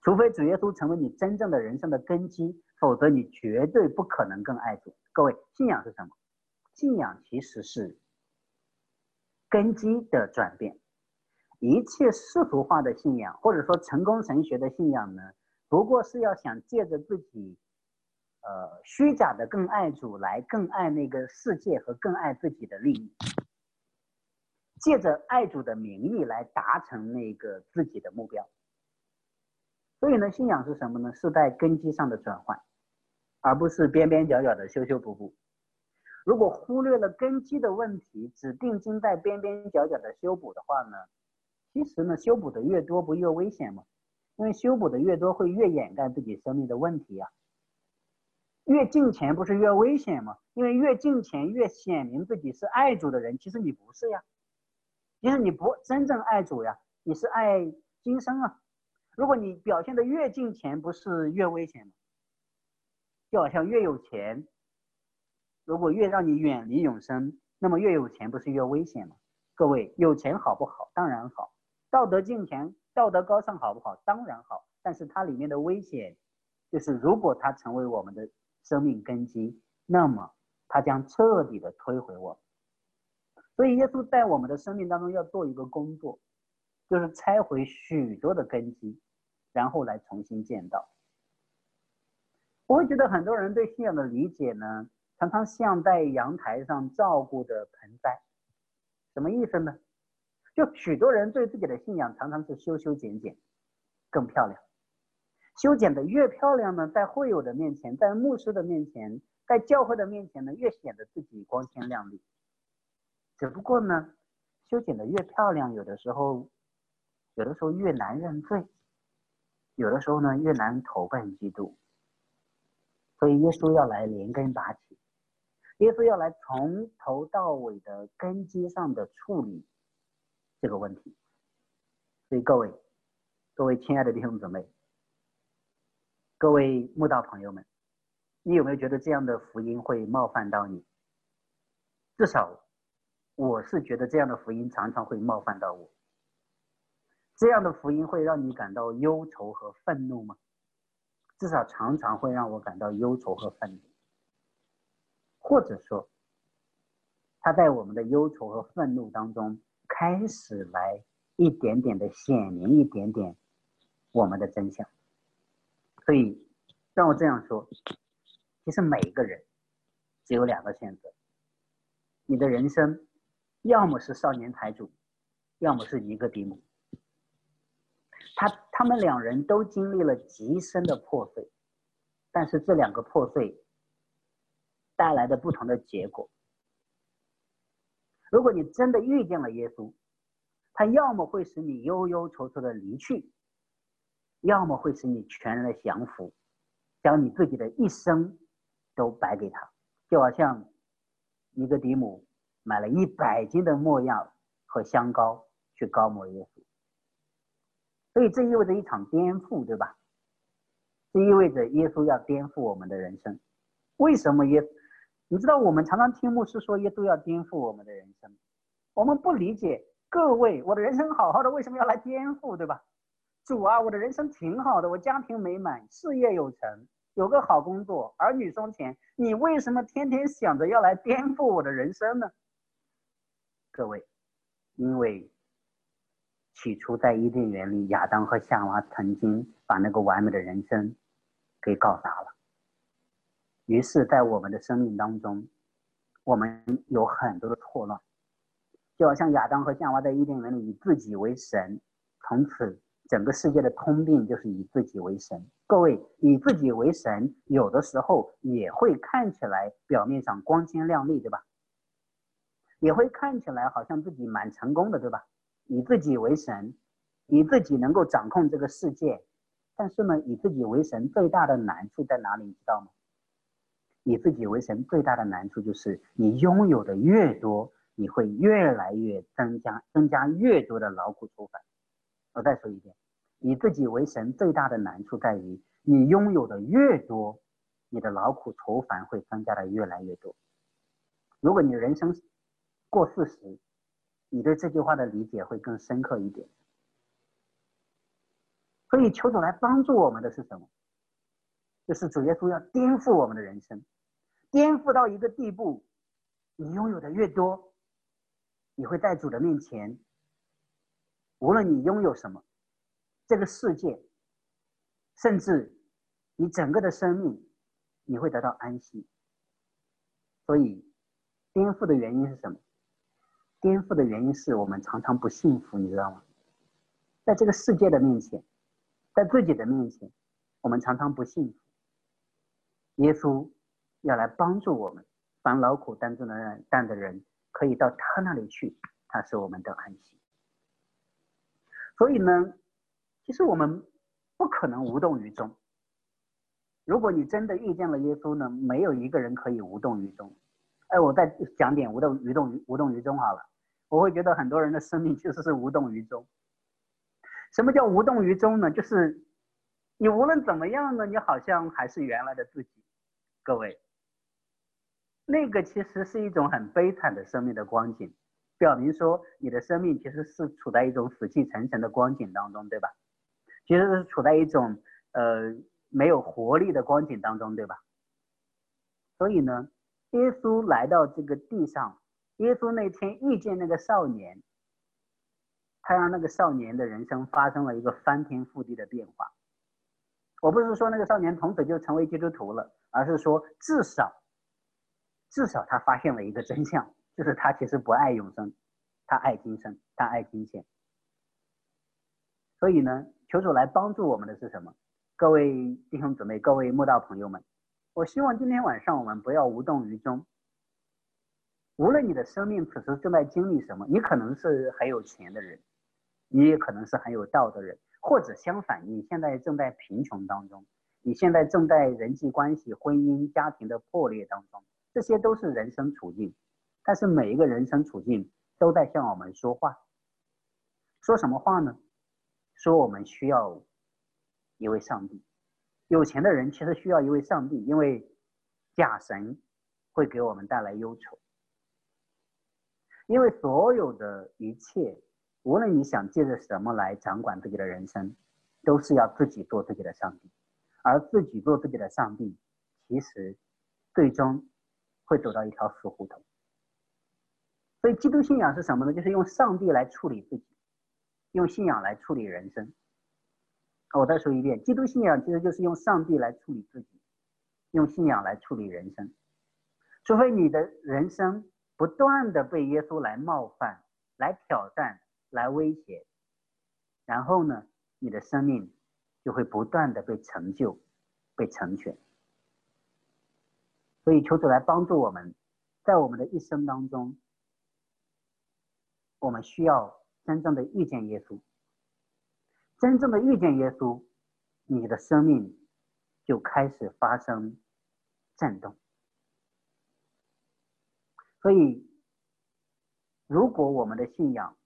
除非主耶稣成为你真正的人生的根基。否则，你绝对不可能更爱主。各位，信仰是什么？信仰其实是根基的转变。一切世俗化的信仰，或者说成功神学的信仰呢，不过是要想借着自己，呃，虚假的更爱主，来更爱那个世界和更爱自己的利益，借着爱主的名义来达成那个自己的目标。所以呢，信仰是什么呢？是在根基上的转换。而不是边边角角的修修补补。如果忽略了根基的问题，只定睛在边边角角的修补的话呢？其实呢，修补的越多，不越危险吗？因为修补的越多，会越掩盖自己生命的问题呀。越敬钱不是越危险吗？因为越敬钱，越显明自己是爱主的人。其实你不是呀，其实你不真正爱主呀，你是爱今生啊。如果你表现的越敬钱，不是越危险吗？就好像越有钱，如果越让你远离永生，那么越有钱不是越危险吗？各位，有钱好不好？当然好。道德敬虔、道德高尚好不好？当然好。但是它里面的危险，就是如果它成为我们的生命根基，那么它将彻底的摧毁我。所以耶稣在我们的生命当中要做一个工作，就是拆毁许多的根基，然后来重新建造。我会觉得很多人对信仰的理解呢，常常像在阳台上照顾的盆栽，什么意思呢？就许多人对自己的信仰常常是修修剪剪，更漂亮。修剪的越漂亮呢，在会友的面前，在牧师的面前，在教会的面前呢，越显得自己光鲜亮丽。只不过呢，修剪的越漂亮，有的时候，有的时候越难认罪，有的时候呢，越难投奔基督。所以耶稣要来连根拔起，耶稣要来从头到尾的根基上的处理这个问题。所以各位，各位亲爱的弟兄姊妹，各位慕道朋友们，你有没有觉得这样的福音会冒犯到你？至少我是觉得这样的福音常常会冒犯到我。这样的福音会让你感到忧愁和愤怒吗？至少常常会让我感到忧愁和愤怒，或者说，他在我们的忧愁和愤怒当中开始来一点点的显明一点点我们的真相。所以，让我这样说，其实每一个人只有两个选择：你的人生要么是少年财主，要么是一个迪姆。他他们两人都经历了极深的破碎，但是这两个破碎带来的不同的结果。如果你真的遇见了耶稣，他要么会使你忧忧愁愁的离去，要么会使你全然的降服，将你自己的一生都摆给他，就好像尼格迪姆买了一百斤的墨药和香膏去膏抹耶稣。所以这意味着一场颠覆，对吧？这意味着耶稣要颠覆我们的人生。为什么耶？你知道我们常常听牧师说耶稣要颠覆我们的人生，我们不理解。各位，我的人生好好的，为什么要来颠覆，对吧？主啊，我的人生挺好的，我家庭美满，事业有成，有个好工作，儿女双全，你为什么天天想着要来颠覆我的人生呢？各位，因为。起初在伊甸园里，亚当和夏娃曾经把那个完美的人生给搞砸了。于是，在我们的生命当中，我们有很多的错乱，就好像亚当和夏娃在伊甸园里以自己为神，从此整个世界的通病就是以自己为神。各位，以自己为神，有的时候也会看起来表面上光鲜亮丽，对吧？也会看起来好像自己蛮成功的，对吧？以自己为神，以自己能够掌控这个世界，但是呢，以自己为神最大的难处在哪里？你知道吗？以自己为神最大的难处就是，你拥有的越多，你会越来越增加，增加越多的劳苦愁烦。我再说一遍，以自己为神最大的难处在于，你拥有的越多，你的劳苦愁烦会增加的越来越多。如果你人生过四十，你对这句话的理解会更深刻一点。所以，求主来帮助我们的是什么？就是主耶稣要颠覆我们的人生，颠覆到一个地步，你拥有的越多，你会在主的面前，无论你拥有什么，这个世界，甚至你整个的生命，你会得到安息。所以，颠覆的原因是什么？颠覆的原因是我们常常不幸福，你知道吗？在这个世界的面前，在自己的面前，我们常常不幸福。耶稣要来帮助我们，凡劳苦担重的人担的人，可以到他那里去，他是我们的安息。所以呢，其实我们不可能无动于衷。如果你真的遇见了耶稣呢，没有一个人可以无动于衷。哎，我再讲点无动于动于无动于衷好了。我会觉得很多人的生命其实是无动于衷。什么叫无动于衷呢？就是你无论怎么样呢，你好像还是原来的自己。各位，那个其实是一种很悲惨的生命的光景，表明说你的生命其实是处在一种死气沉沉的光景当中，对吧？其实是处在一种呃没有活力的光景当中，对吧？所以呢，耶稣来到这个地上。耶稣那天遇见那个少年，他让那个少年的人生发生了一个翻天覆地的变化。我不是说那个少年从此就成为基督徒了，而是说至少，至少他发现了一个真相，就是他其实不爱永生，他爱今生，他爱金钱。所以呢，求主来帮助我们的是什么？各位弟兄姊妹，各位慕道朋友们，我希望今天晚上我们不要无动于衷。无论你的生命此时正在经历什么，你可能是很有钱的人，你也可能是很有道的人，或者相反，你现在正在贫穷当中，你现在正在人际关系、婚姻、家庭的破裂当中，这些都是人生处境，但是每一个人生处境都在向我们说话。说什么话呢？说我们需要一位上帝。有钱的人其实需要一位上帝，因为假神会给我们带来忧愁。因为所有的一切，无论你想借着什么来掌管自己的人生，都是要自己做自己的上帝。而自己做自己的上帝，其实最终会走到一条死胡同。所以，基督信仰是什么呢？就是用上帝来处理自己，用信仰来处理人生。我再说一遍，基督信仰其实就是用上帝来处理自己，用信仰来处理人生。除非你的人生不断的被耶稣来冒犯、来挑战、来威胁，然后呢，你的生命就会不断的被成就、被成全。所以，求主来帮助我们，在我们的一生当中，我们需要真正的遇见耶稣。真正的遇见耶稣，你的生命就开始发生震动。所以，如果我们的信仰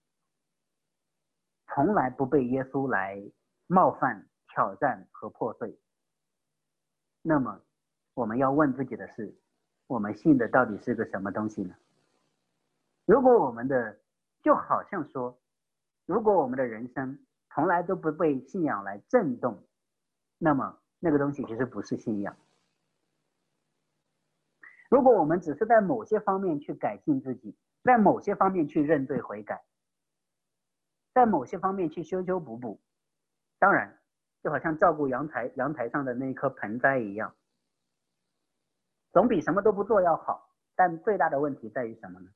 从来不被耶稣来冒犯、挑战和破碎，那么我们要问自己的是：我们信的到底是个什么东西呢？如果我们的就好像说，如果我们的人生，从来都不被信仰来震动，那么那个东西其实不是信仰。如果我们只是在某些方面去改进自己，在某些方面去认罪悔改，在某些方面去修修补补，当然就好像照顾阳台阳台上的那一棵盆栽一样，总比什么都不做要好。但最大的问题在于什么呢？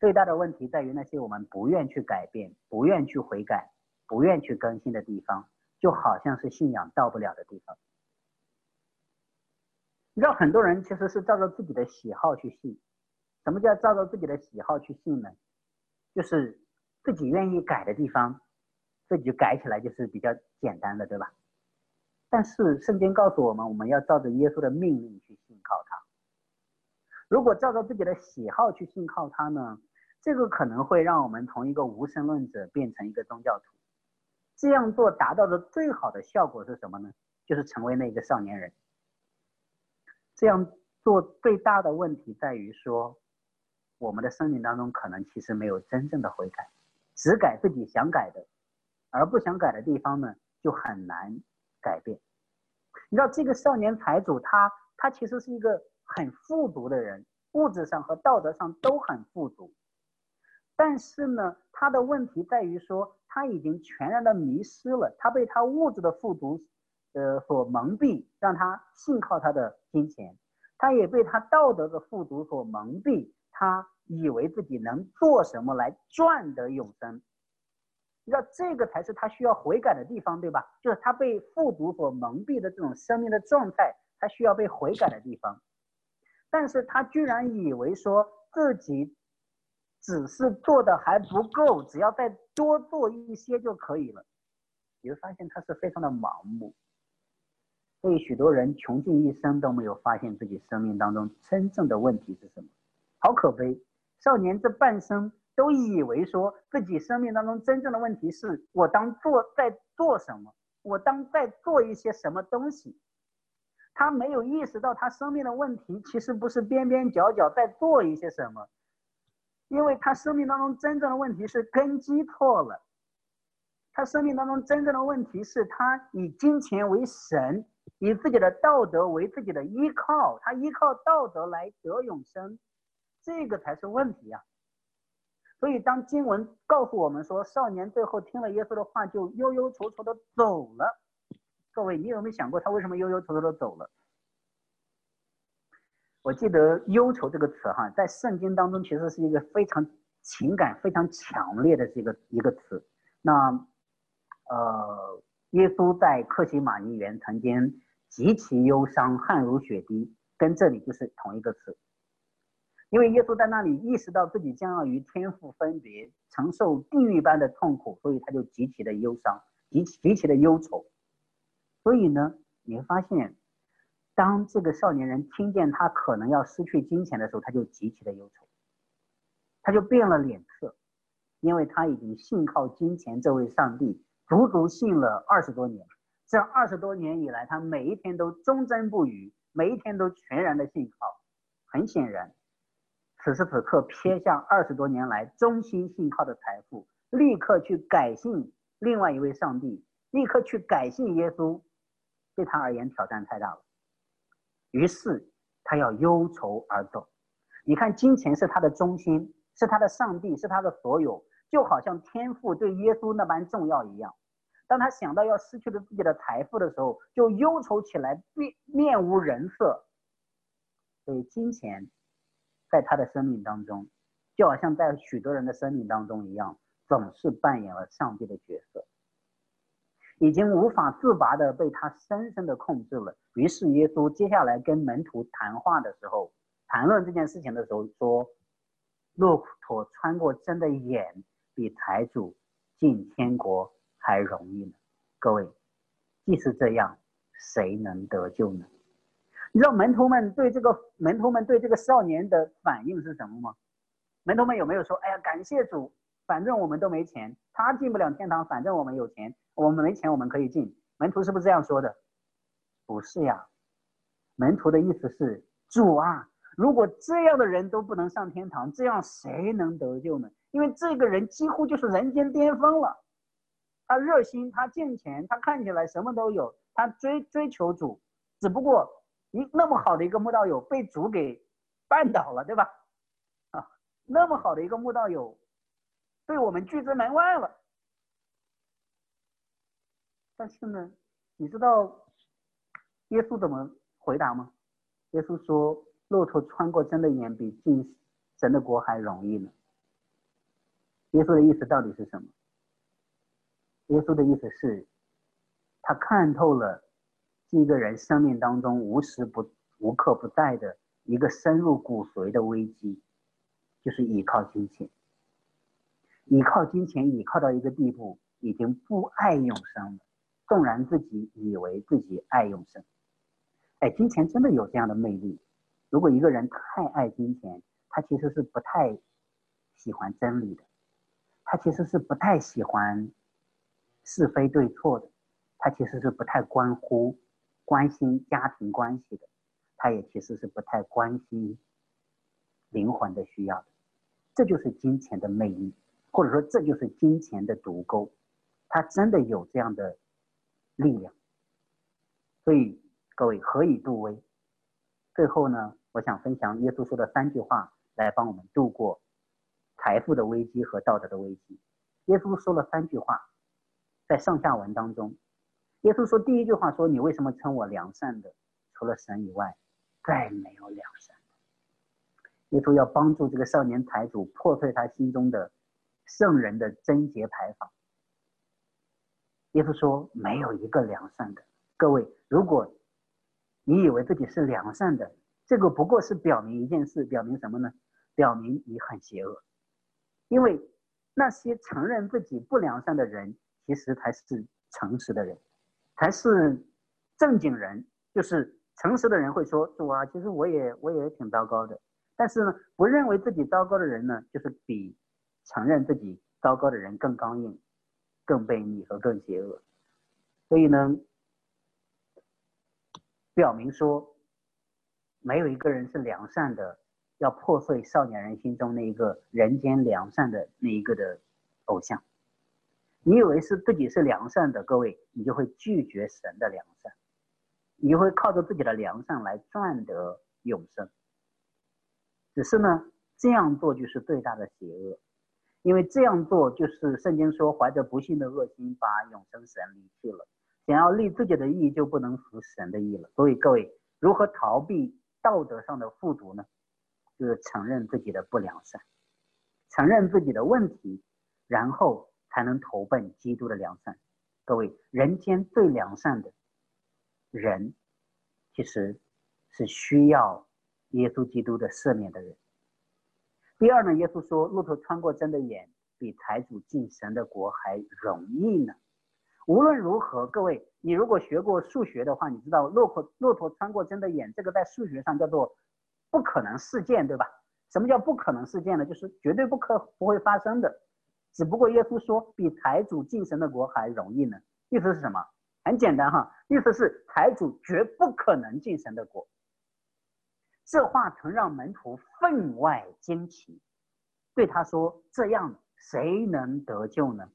最大的问题在于那些我们不愿去改变、不愿去悔改。不愿去更新的地方，就好像是信仰到不了的地方。你知道，很多人其实是照着自己的喜好去信。什么叫照着自己的喜好去信呢？就是自己愿意改的地方，自己就改起来就是比较简单的，对吧？但是圣经告诉我们，我们要照着耶稣的命令去信靠他。如果照着自己的喜好去信靠他呢，这个可能会让我们从一个无神论者变成一个宗教徒。这样做达到的最好的效果是什么呢？就是成为那个少年人。这样做最大的问题在于说，我们的生命当中可能其实没有真正的悔改，只改自己想改的，而不想改的地方呢，就很难改变。你知道这个少年财主，他他其实是一个很富足的人，物质上和道德上都很富足，但是呢，他的问题在于说。他已经全然的迷失了，他被他物质的富足，呃所蒙蔽，让他信靠他的金钱；他也被他道德的富足所蒙蔽，他以为自己能做什么来赚得永生。你知道这个才是他需要悔改的地方，对吧？就是他被富足所蒙蔽的这种生命的状态，他需要被悔改的地方。但是他居然以为说自己。只是做的还不够，只要再多做一些就可以了。你会发现他是非常的盲目，所以许多人穷尽一生都没有发现自己生命当中真正的问题是什么，好可悲！少年这半生都以为说自己生命当中真正的问题是我当做在做什么，我当在做一些什么东西，他没有意识到他生命的问题其实不是边边角角在做一些什么。因为他生命当中真正的问题是根基错了，他生命当中真正的问题是他以金钱为神，以自己的道德为自己的依靠，他依靠道德来得永生，这个才是问题呀。所以当经文告诉我们说，少年最后听了耶稣的话就忧忧愁愁的走了，各位，你有没有想过他为什么忧忧愁愁的走了？我记得“忧愁”这个词，哈，在圣经当中其实是一个非常情感非常强烈的这个一个词。那，呃，耶稣在克西马尼园曾经极其忧伤，汗如血滴，跟这里就是同一个词。因为耶稣在那里意识到自己将要与天父分别，承受地狱般的痛苦，所以他就极其的忧伤，极其极其的忧愁。所以呢，你会发现。当这个少年人听见他可能要失去金钱的时候，他就极其的忧愁，他就变了脸色，因为他已经信靠金钱这位上帝，足足信了二十多年。这二十多年以来，他每一天都忠贞不渝，每一天都全然的信靠。很显然，此时此刻撇下二十多年来忠心信靠的财富，立刻去改信另外一位上帝，立刻去改信耶稣，对他而言挑战太大了。于是他要忧愁而走。你看，金钱是他的中心，是他的上帝，是他的所有，就好像天赋对耶稣那般重要一样。当他想到要失去了自己的财富的时候，就忧愁起来，面面无人色。所以，金钱在他的生命当中，就好像在许多人的生命当中一样，总是扮演了上帝的角色。已经无法自拔的被他深深的控制了。于是耶稣接下来跟门徒谈话的时候，谈论这件事情的时候说：“骆驼穿过针的眼，比财主进天国还容易呢。”各位，既是这样，谁能得救呢？你知道门徒们对这个门徒们对这个少年的反应是什么吗？门徒们有没有说：“哎呀，感谢主，反正我们都没钱，他进不了天堂，反正我们有钱。”我们没钱，我们可以进。门徒是不是这样说的？不是呀，门徒的意思是：主啊，如果这样的人都不能上天堂，这样谁能得救呢？因为这个人几乎就是人间巅峰了。他热心，他见钱，他看起来什么都有，他追追求主，只不过一那么好的一个慕道友被主给绊倒了，对吧？啊，那么好的一个慕道友，被我们拒之门外了。但是呢，你知道耶稣怎么回答吗？耶稣说：“骆驼穿过针的眼，比进神的国还容易呢。”耶稣的意思到底是什么？耶稣的意思是，他看透了这个人生命当中无时不无刻不在的一个深入骨髓的危机，就是依靠金钱，依靠金钱，依靠到一个地步，已经不爱永生了。纵然自己以为自己爱永生，哎，金钱真的有这样的魅力。如果一个人太爱金钱，他其实是不太喜欢真理的，他其实是不太喜欢是非对错的，他其实是不太关乎关心家庭关系的，他也其实是不太关心灵魂的需要的。这就是金钱的魅力，或者说这就是金钱的毒钩，他真的有这样的。力量，所以各位何以度危？最后呢，我想分享耶稣说的三句话，来帮我们度过财富的危机和道德的危机。耶稣说了三句话，在上下文当中，耶稣说第一句话说：“你为什么称我良善的？除了神以外，再没有良善的。”耶稣要帮助这个少年财主破碎他心中的圣人的贞洁牌坊。耶稣说：“没有一个良善的。各位，如果你以为自己是良善的，这个不过是表明一件事，表明什么呢？表明你很邪恶。因为那些承认自己不良善的人，其实才是诚实的人，才是正经人。就是诚实的人会说：‘主啊，其实我也我也挺糟糕的。’但是呢，不认为自己糟糕的人呢，就是比承认自己糟糕的人更刚硬。”更悖逆和更邪恶，所以呢，表明说，没有一个人是良善的，要破碎少年人心中那一个人间良善的那一个的偶像。你以为是自己是良善的，各位，你就会拒绝神的良善，你会靠着自己的良善来赚得永生。只是呢，这样做就是最大的邪恶。因为这样做就是圣经说，怀着不幸的恶心把永生神离弃了，想要立自己的义就不能服神的义了。所以各位如何逃避道德上的复读呢？就是承认自己的不良善，承认自己的问题，然后才能投奔基督的良善。各位，人间最良善的人，其实是需要耶稣基督的赦免的人。第二呢，耶稣说：“骆驼穿过针的眼，比财主进神的国还容易呢。”无论如何，各位，你如果学过数学的话，你知道骆驼骆驼穿过针的眼，这个在数学上叫做不可能事件，对吧？什么叫不可能事件呢？就是绝对不可不会发生的。只不过耶稣说比财主进神的国还容易呢，意思是什么？很简单哈，意思是财主绝不可能进神的国。这话曾让门徒分外惊奇，对他说：“这样谁能得救呢？”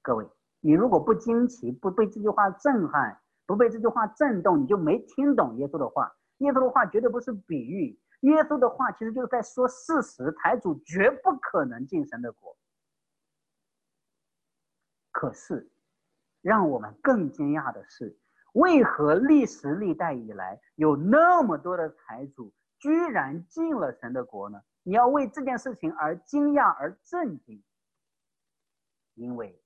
各位。你如果不惊奇，不被这句话震撼，不被这句话震动，你就没听懂耶稣的话。耶稣的话绝对不是比喻，耶稣的话其实就是在说事实。台主绝不可能进神的国。可是，让我们更惊讶的是，为何历史历代以来有那么多的财主居然进了神的国呢？你要为这件事情而惊讶而震惊，因为。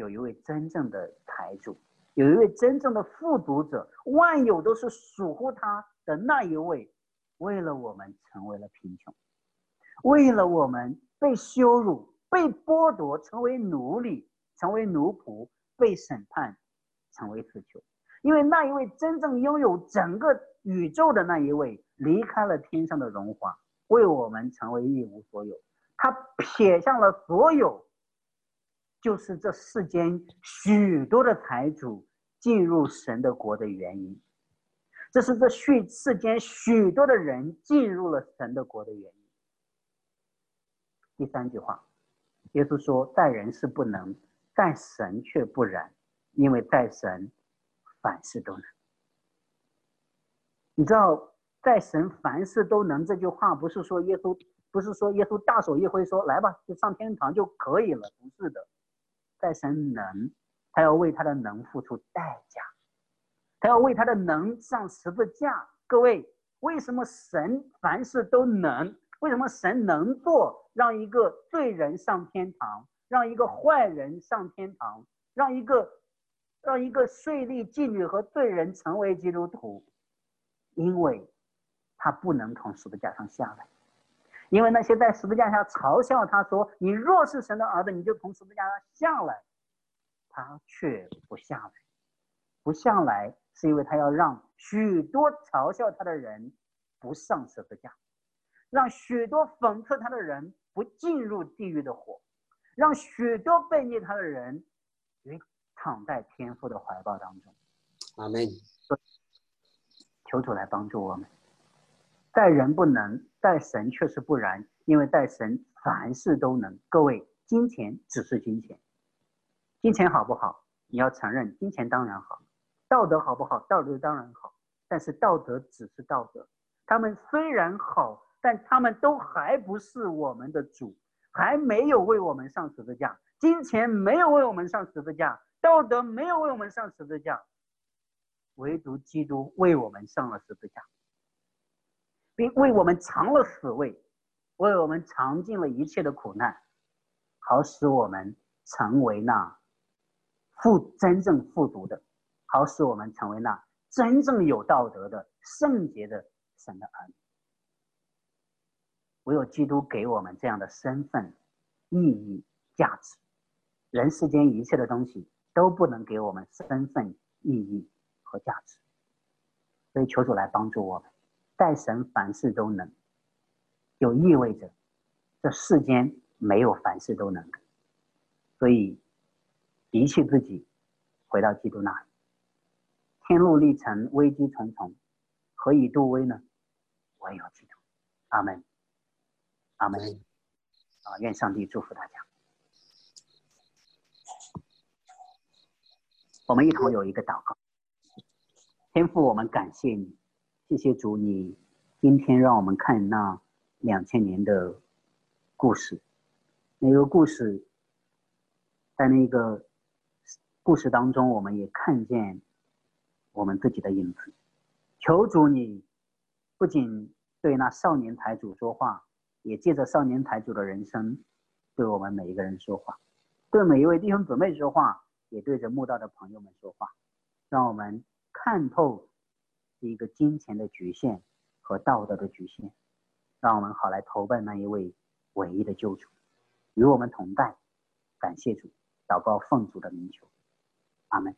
有一位真正的财主，有一位真正的富足者，万有都是属乎他的那一位，为了我们成为了贫穷，为了我们被羞辱、被剥夺，成为奴隶，成为奴仆，被审判，成为死囚。因为那一位真正拥有整个宇宙的那一位，离开了天上的荣华，为我们成为一无所有，他撇下了所有。就是这世间许多的财主进入神的国的原因，这是这世世间许多的人进入了神的国的原因。第三句话，耶稣说：“在人是不能，在神却不然，因为在神凡事都能。”你知道，在神凡事都能这句话，不是说耶稣，不是说耶稣大手一挥说：“来吧，就上天堂就可以了。”不是的。在神能，他要为他的能付出代价，他要为他的能上十字架。各位，为什么神凡事都能？为什么神能做让一个罪人上天堂，让一个坏人上天堂，让一个让一个税吏、妓女和罪人成为基督徒？因为他不能从十字架上下来。因为那些在十字架上嘲笑他说：“你若是神的儿子，你就从十字架上下来。”他却不下来，不下来是因为他要让许多嘲笑他的人不上十字架，让许多讽刺他的人不进入地狱的火，让许多背逆他的人躺在天父的怀抱当中。阿门。求主来帮助我们。待人不能，待神却是不然，因为待神凡事都能。各位，金钱只是金钱，金钱好不好？你要承认，金钱当然好。道德好不好？道德当然好，但是道德只是道德。他们虽然好，但他们都还不是我们的主，还没有为我们上十字架。金钱没有为我们上十字架，道德没有为我们上十字架，唯独基督为我们上了十字架。并为我们尝了死味，为我们尝尽了一切的苦难，好使我们成为那富真正富足的，好使我们成为那真正有道德的圣洁的神的儿女。唯有基督给我们这样的身份、意义、价值，人世间一切的东西都不能给我们身份、意义和价值。所以求主来帮助我们。在神凡事都能，就意味着这世间没有凡事都能，所以离弃自己，回到基督那里。天路历程，危机重重，何以度危呢？唯有基督。阿门，阿门。啊，愿上帝祝福大家。我们一同有一个祷告。天父，我们感谢你。谢谢主，你今天让我们看那两千年的故事。那个故事，在那个故事当中，我们也看见我们自己的影子。求主，你不仅对那少年财主说话，也借着少年财主的人生，对我们每一个人说话，对每一位弟兄姊妹说话，也对着慕道的朋友们说话，让我们看透。是一个金钱的局限和道德的局限，让我们好来投奔那一位唯一的救主，与我们同在。感谢主，祷告奉主的名求，阿门。